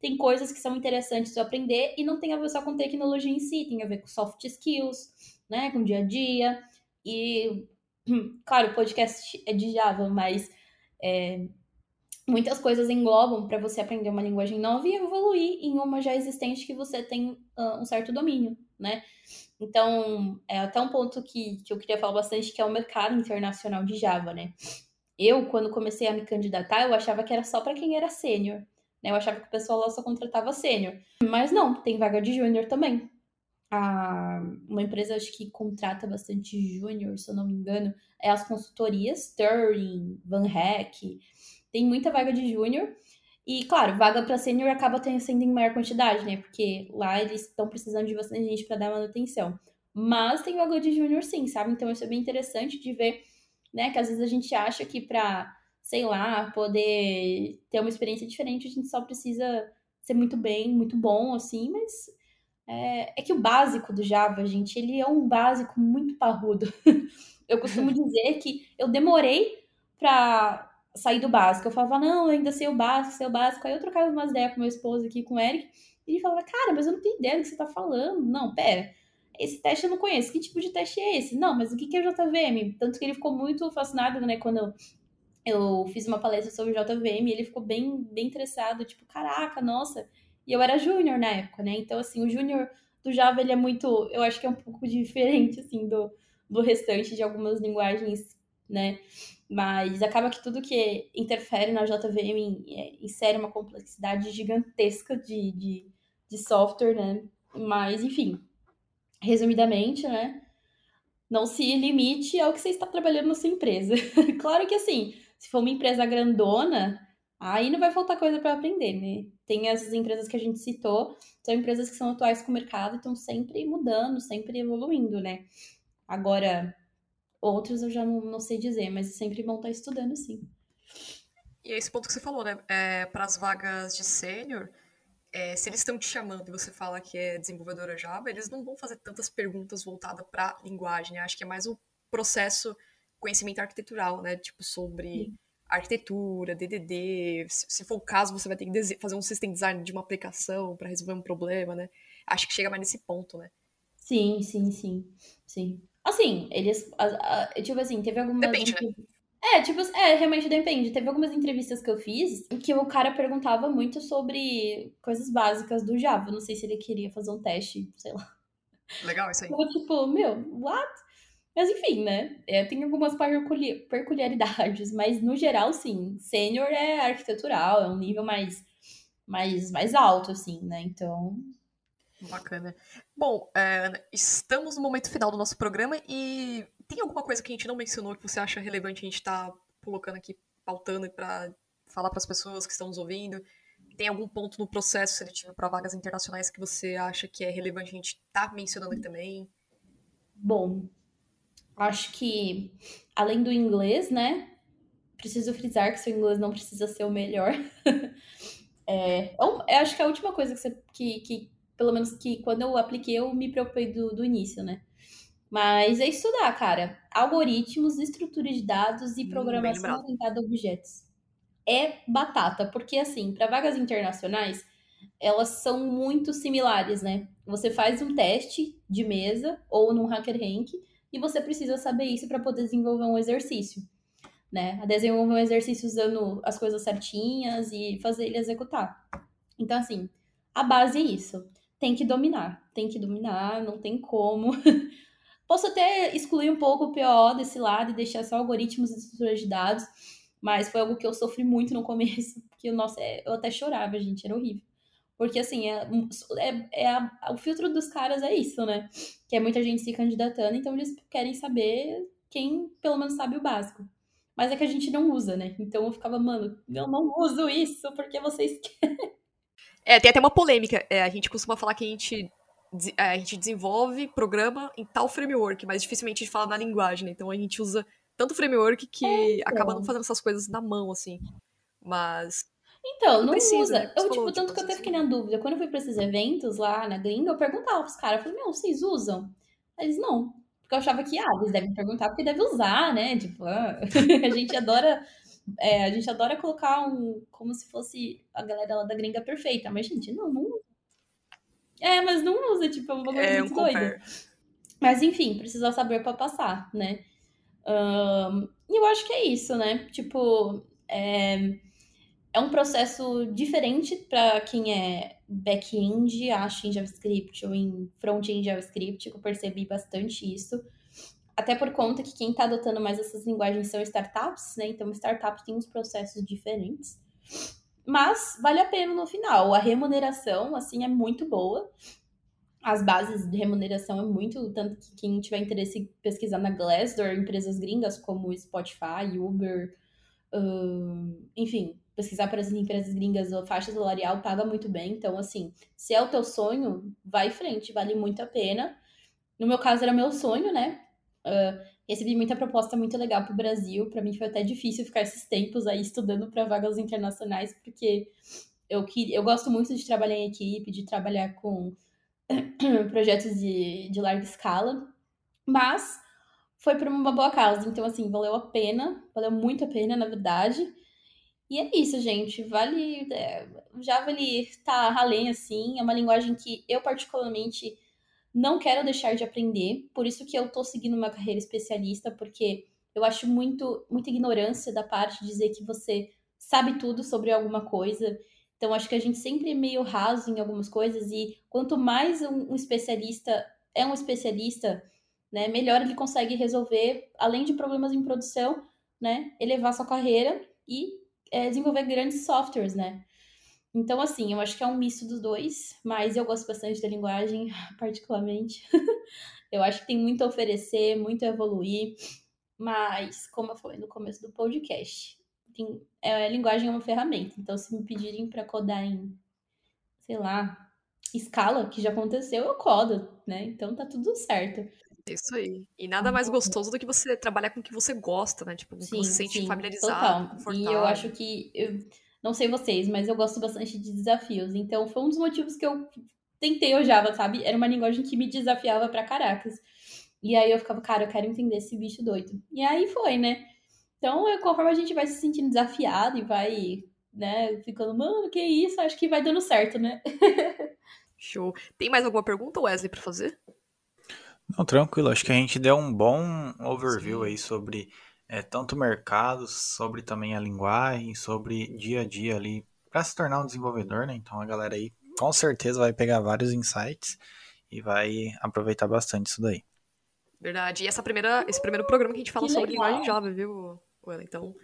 Speaker 4: tem coisas que são interessantes de aprender e não tem a ver só com tecnologia em si, tem a ver com soft skills, né, com dia a dia. E, [clears throat] claro, o podcast é de Java, mas é, muitas coisas englobam para você aprender uma linguagem nova e evoluir em uma já existente que você tem uh, um certo domínio, né? Então, é até um ponto que, que eu queria falar bastante, que é o mercado internacional de Java, né? Eu, quando comecei a me candidatar, eu achava que era só para quem era sênior. Né? Eu achava que o pessoal lá só contratava sênior. Mas não, tem vaga de júnior também. Ah, uma empresa acho que contrata bastante júnior, se eu não me engano, é as consultorias Turing, Van Hack. tem muita vaga de júnior. E, claro, vaga para sênior acaba sendo em maior quantidade, né? Porque lá eles estão precisando de bastante gente para dar manutenção. Mas tem vaga de júnior sim, sabe? Então isso é bem interessante de ver, né? Que às vezes a gente acha que para, sei lá, poder ter uma experiência diferente, a gente só precisa ser muito bem, muito bom, assim, mas é, é que o básico do Java, gente, ele é um básico muito parrudo. [laughs] eu costumo dizer que eu demorei para sair do básico. Eu falava, não, eu ainda sei o básico, sei o básico. Aí eu trocava umas ideias com meu esposo aqui, com o Eric, e ele falava, cara, mas eu não tenho ideia do que você tá falando. Não, pera, esse teste eu não conheço. Que tipo de teste é esse? Não, mas o que é o JVM? Tanto que ele ficou muito fascinado, né, quando eu, fiz uma palestra sobre JVM, ele ficou bem, bem interessado, tipo, caraca, nossa. E eu era júnior na época, né? Então, assim, o júnior do Java, ele é muito, eu acho que é um pouco [laughs] diferente, assim, do, do restante de algumas linguagens, né? Mas acaba que tudo que interfere na JVM é, insere uma complexidade gigantesca de, de, de software, né? Mas, enfim, resumidamente, né? Não se limite ao que você está trabalhando na sua empresa. [laughs] claro que, assim, se for uma empresa grandona, aí não vai faltar coisa para aprender, né? Tem essas empresas que a gente citou, são empresas que são atuais com o mercado e estão sempre mudando, sempre evoluindo, né? Agora, Outros eu já não, não sei dizer, mas é sempre bom estar tá estudando, sim.
Speaker 2: E é esse ponto que você falou, né? É, para as vagas de sênior, é, se eles estão te chamando e você fala que é desenvolvedora Java, eles não vão fazer tantas perguntas voltadas para linguagem. Né? Acho que é mais o processo conhecimento arquitetural, né? Tipo, sobre Sim. arquitetura, DDD. Se, se, for o caso, você vai ter que fazer um system design de uma aplicação para resolver um problema, né? Acho que chega mais nesse ponto, né?
Speaker 4: Sim, sim, sim. Sim. Assim, eles. A, a, tipo assim, teve algumas.
Speaker 2: Depende, né?
Speaker 4: É, tipo, é, realmente depende. Teve algumas entrevistas que eu fiz que o cara perguntava muito sobre coisas básicas do Java. Não sei se ele queria fazer um teste, sei lá.
Speaker 2: Legal isso aí.
Speaker 4: Eu, tipo, meu, what? Mas enfim, né? É, tem algumas peculiaridades, mas no geral, sim. Sênior é arquitetural, é um nível mais, mais, mais alto, assim, né? Então,
Speaker 2: Bacana. Bom, é, estamos no momento final do nosso programa e tem alguma coisa que a gente não mencionou que você acha relevante a gente estar tá colocando aqui, pautando para falar para as pessoas que estão nos ouvindo? Tem algum ponto no processo seletivo para vagas internacionais que você acha que é relevante a gente estar tá mencionando aqui também?
Speaker 4: Bom, acho que além do inglês, né? Preciso frisar que seu inglês não precisa ser o melhor. [laughs] é, eu acho que a última coisa que, você, que, que pelo menos que quando eu apliquei, eu me preocupei do, do início, né? Mas é estudar, cara. Algoritmos, estrutura de dados e hum, programação orientada a objetos. É batata, porque assim, para vagas internacionais, elas são muito similares, né? Você faz um teste de mesa ou num HackerRank e você precisa saber isso para poder desenvolver um exercício, né? Desenvolver um exercício usando as coisas certinhas e fazer ele executar. Então, assim, a base é isso tem que dominar. Tem que dominar, não tem como. [laughs] Posso até excluir um pouco o PO desse lado e deixar só algoritmos e estruturas de dados, mas foi algo que eu sofri muito no começo, porque, nossa, é, eu até chorava, gente, era horrível. Porque, assim, é, é, é a, o filtro dos caras é isso, né? Que é muita gente se candidatando, então eles querem saber quem, pelo menos, sabe o básico. Mas é que a gente não usa, né? Então eu ficava, mano, eu não uso isso porque vocês [laughs] querem.
Speaker 2: É, tem até uma polêmica. É, a gente costuma falar que a gente, a gente desenvolve programa em tal framework, mas dificilmente a gente fala na linguagem, né? Então a gente usa tanto framework que é, então. acaba não fazendo essas coisas na mão, assim. Mas.
Speaker 4: Então, não, precisa, usa. Né? Eu, tipo, tanto tipo, que eu até fiquei na dúvida. Quando eu fui pra esses eventos lá na gringa, eu perguntava pros caras, eu falei, meu, vocês usam? Eles não. Porque eu achava que, ah, eles devem perguntar porque deve usar, né? Tipo, ah, [laughs] a gente adora é, a gente adora colocar um. como se fosse a galera lá da gringa perfeita, mas, gente, não, não usa. É, mas não usa, tipo, é uma coisa é, muito um doida. Mas, enfim, precisa saber para passar, né? Um, e eu acho que é isso, né? Tipo, é, é um processo diferente para quem é back-end, acha em JavaScript ou em front-end JavaScript, que eu percebi bastante isso até por conta que quem está adotando mais essas linguagens são startups, né? Então, startup tem uns processos diferentes. Mas vale a pena no final. A remuneração, assim, é muito boa. As bases de remuneração é muito, tanto que quem tiver interesse em pesquisar na Glassdoor, empresas gringas como Spotify, Uber, uh, enfim, pesquisar para as empresas gringas, a faixa salarial paga muito bem. Então, assim, se é o teu sonho, vai em frente, vale muito a pena. No meu caso, era meu sonho, né? Uh, recebi muita proposta muito legal para o Brasil. Para mim foi até difícil ficar esses tempos aí estudando para vagas internacionais, porque eu, eu gosto muito de trabalhar em equipe, de trabalhar com [coughs] projetos de, de larga escala, mas foi por uma boa causa. Então, assim, valeu a pena, valeu muito a pena, na verdade. E é isso, gente. Vale. É, Java ele tá além, assim. É uma linguagem que eu, particularmente, não quero deixar de aprender. Por isso que eu tô seguindo uma carreira especialista, porque eu acho muito, muita ignorância da parte de dizer que você sabe tudo sobre alguma coisa. Então, acho que a gente sempre é meio raso em algumas coisas, e quanto mais um, um especialista é um especialista, né, melhor ele consegue resolver, além de problemas em produção, né, elevar sua carreira e é, desenvolver grandes softwares, né? Então, assim, eu acho que é um misto dos dois, mas eu gosto bastante da linguagem, [laughs] particularmente. [laughs] eu acho que tem muito a oferecer, muito a evoluir, mas, como eu falei no começo do podcast, tem, é, a linguagem é uma ferramenta. Então, se me pedirem para codar em, sei lá, escala, que já aconteceu, eu codo, né? Então tá tudo certo.
Speaker 2: Isso aí. E nada mais gostoso do que você trabalhar com o que você gosta, né? Tipo, que você se sente sim, familiarizado,
Speaker 4: total. E eu acho que. Eu, não sei vocês, mas eu gosto bastante de desafios. Então, foi um dos motivos que eu tentei o Java, sabe? Era uma linguagem que me desafiava pra caracas. E aí eu ficava, cara, eu quero entender esse bicho doido. E aí foi, né? Então, conforme a gente vai se sentindo desafiado e vai, né, ficando, mano, que isso, acho que vai dando certo, né? [laughs]
Speaker 2: Show. Tem mais alguma pergunta, Wesley, para fazer?
Speaker 3: Não, tranquilo. Acho que a gente deu um bom overview Sim. aí sobre é, tanto mercado, sobre também a linguagem, sobre dia a dia ali para se tornar um desenvolvedor, né? Então a galera aí com certeza vai pegar vários insights e vai aproveitar bastante isso daí.
Speaker 2: Verdade. E essa primeira, esse primeiro programa que a gente fala que sobre legal. linguagem Java, viu, Então,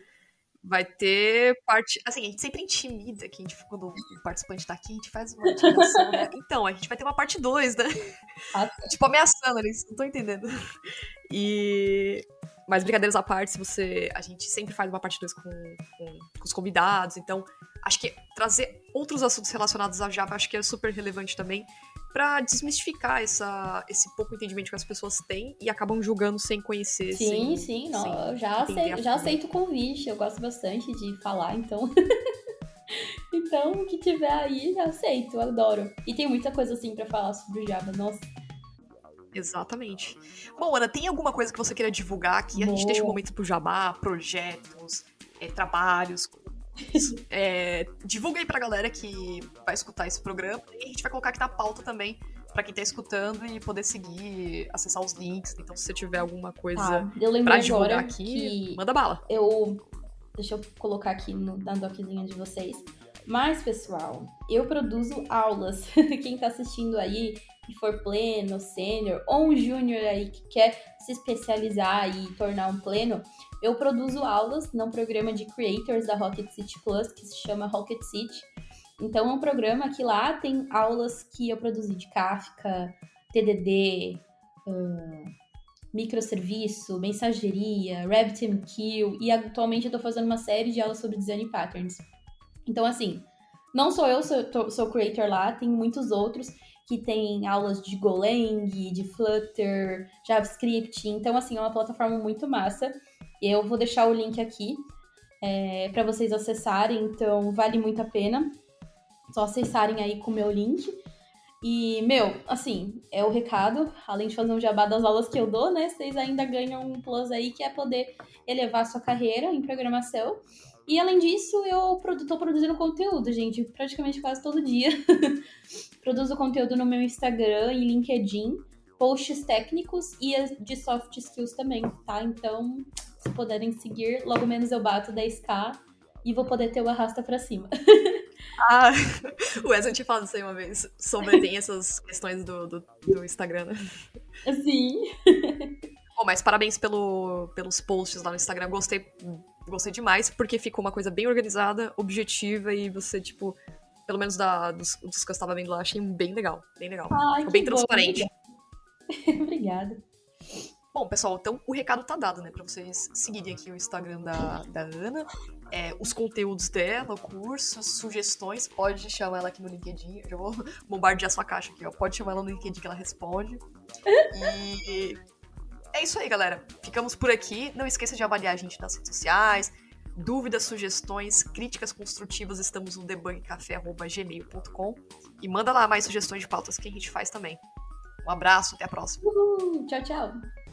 Speaker 2: vai ter parte. Assim, a gente sempre intimida que a gente, quando o [laughs] participante tá aqui, a gente faz uma intimidação, né? Então, a gente vai ter uma parte 2, né? Ah, tipo, ameaçando eles, não tô entendendo. E. Mas brincadeiras à parte, se você. A gente sempre faz uma parte 2 com, com, com, os convidados, então acho que trazer outros assuntos relacionados a Java acho que é super relevante também para desmistificar essa, esse pouco entendimento que as pessoas têm e acabam julgando sem conhecer.
Speaker 4: Sim, sem, sim, não, sem eu já, aceito, já aceito o convite, eu gosto bastante de falar, então. [laughs] então, o que tiver aí, já aceito, adoro. E tem muita coisa assim para falar sobre o Java, nossa.
Speaker 2: Exatamente. Bom, Ana, tem alguma coisa que você queira divulgar aqui? A gente deixa um momento pro jabá, projetos, é, trabalhos, é, divulga aí pra galera que vai escutar esse programa e a gente vai colocar aqui na pauta também para quem tá escutando e poder seguir, acessar os links. Então, se você tiver alguma coisa ah, eu pra divulgar aqui, manda bala.
Speaker 4: Eu. Deixa eu colocar aqui no, na doczinha de vocês. Mas, pessoal, eu produzo aulas. [laughs] Quem tá assistindo aí e for pleno, sênior ou um júnior aí que quer se especializar e tornar um pleno, eu produzo aulas num programa de creators da Rocket City Plus que se chama Rocket City. Então é um programa que lá tem aulas que eu produzi de Kafka, TDD, uh, microserviço, mensageria, RabbitMQ e atualmente eu estou fazendo uma série de aulas sobre design patterns. Então assim, não sou eu, sou, sou creator lá, tem muitos outros que tem aulas de Golang, de Flutter, JavaScript. Então, assim, é uma plataforma muito massa. Eu vou deixar o link aqui é, para vocês acessarem, então vale muito a pena. Só acessarem aí com o meu link. E, meu, assim, é o recado. Além de fazer um jabá das aulas que eu dou, né? Vocês ainda ganham um plus aí que é poder elevar a sua carreira em programação. E além disso, eu tô produzindo conteúdo, gente, praticamente quase todo dia. [laughs] Produzo conteúdo no meu Instagram e LinkedIn, posts técnicos e de soft skills também, tá? Então, se puderem seguir, logo menos eu bato 10k e vou poder ter o arrasta pra cima. [laughs]
Speaker 2: Ah, [laughs] o Wesley tinha falado isso aí uma vez, sobre tem essas questões do, do, do Instagram, né?
Speaker 4: Sim.
Speaker 2: Bom, mas parabéns pelo, pelos posts lá no Instagram, gostei, gostei demais, porque ficou uma coisa bem organizada, objetiva, e você, tipo, pelo menos da, dos, dos que eu estava vendo lá, achei bem legal, bem legal. Ai, ficou bem transparente.
Speaker 4: Obrigada. [laughs]
Speaker 2: Bom, pessoal, então o recado tá dado, né? Pra vocês seguirem aqui o Instagram da, da Ana, é, os conteúdos dela, o curso, sugestões, pode chamar ela aqui no LinkedIn. Eu já vou [laughs] bombardear sua caixa aqui, ó. Pode chamar ela no LinkedIn que ela responde. E é isso aí, galera. Ficamos por aqui. Não esqueça de avaliar a gente nas redes sociais. Dúvidas, sugestões, críticas construtivas, estamos no debugcafé.gmail.com e manda lá mais sugestões de pautas que a gente faz também. Um abraço, até a próxima.
Speaker 4: Uhul, tchau, tchau.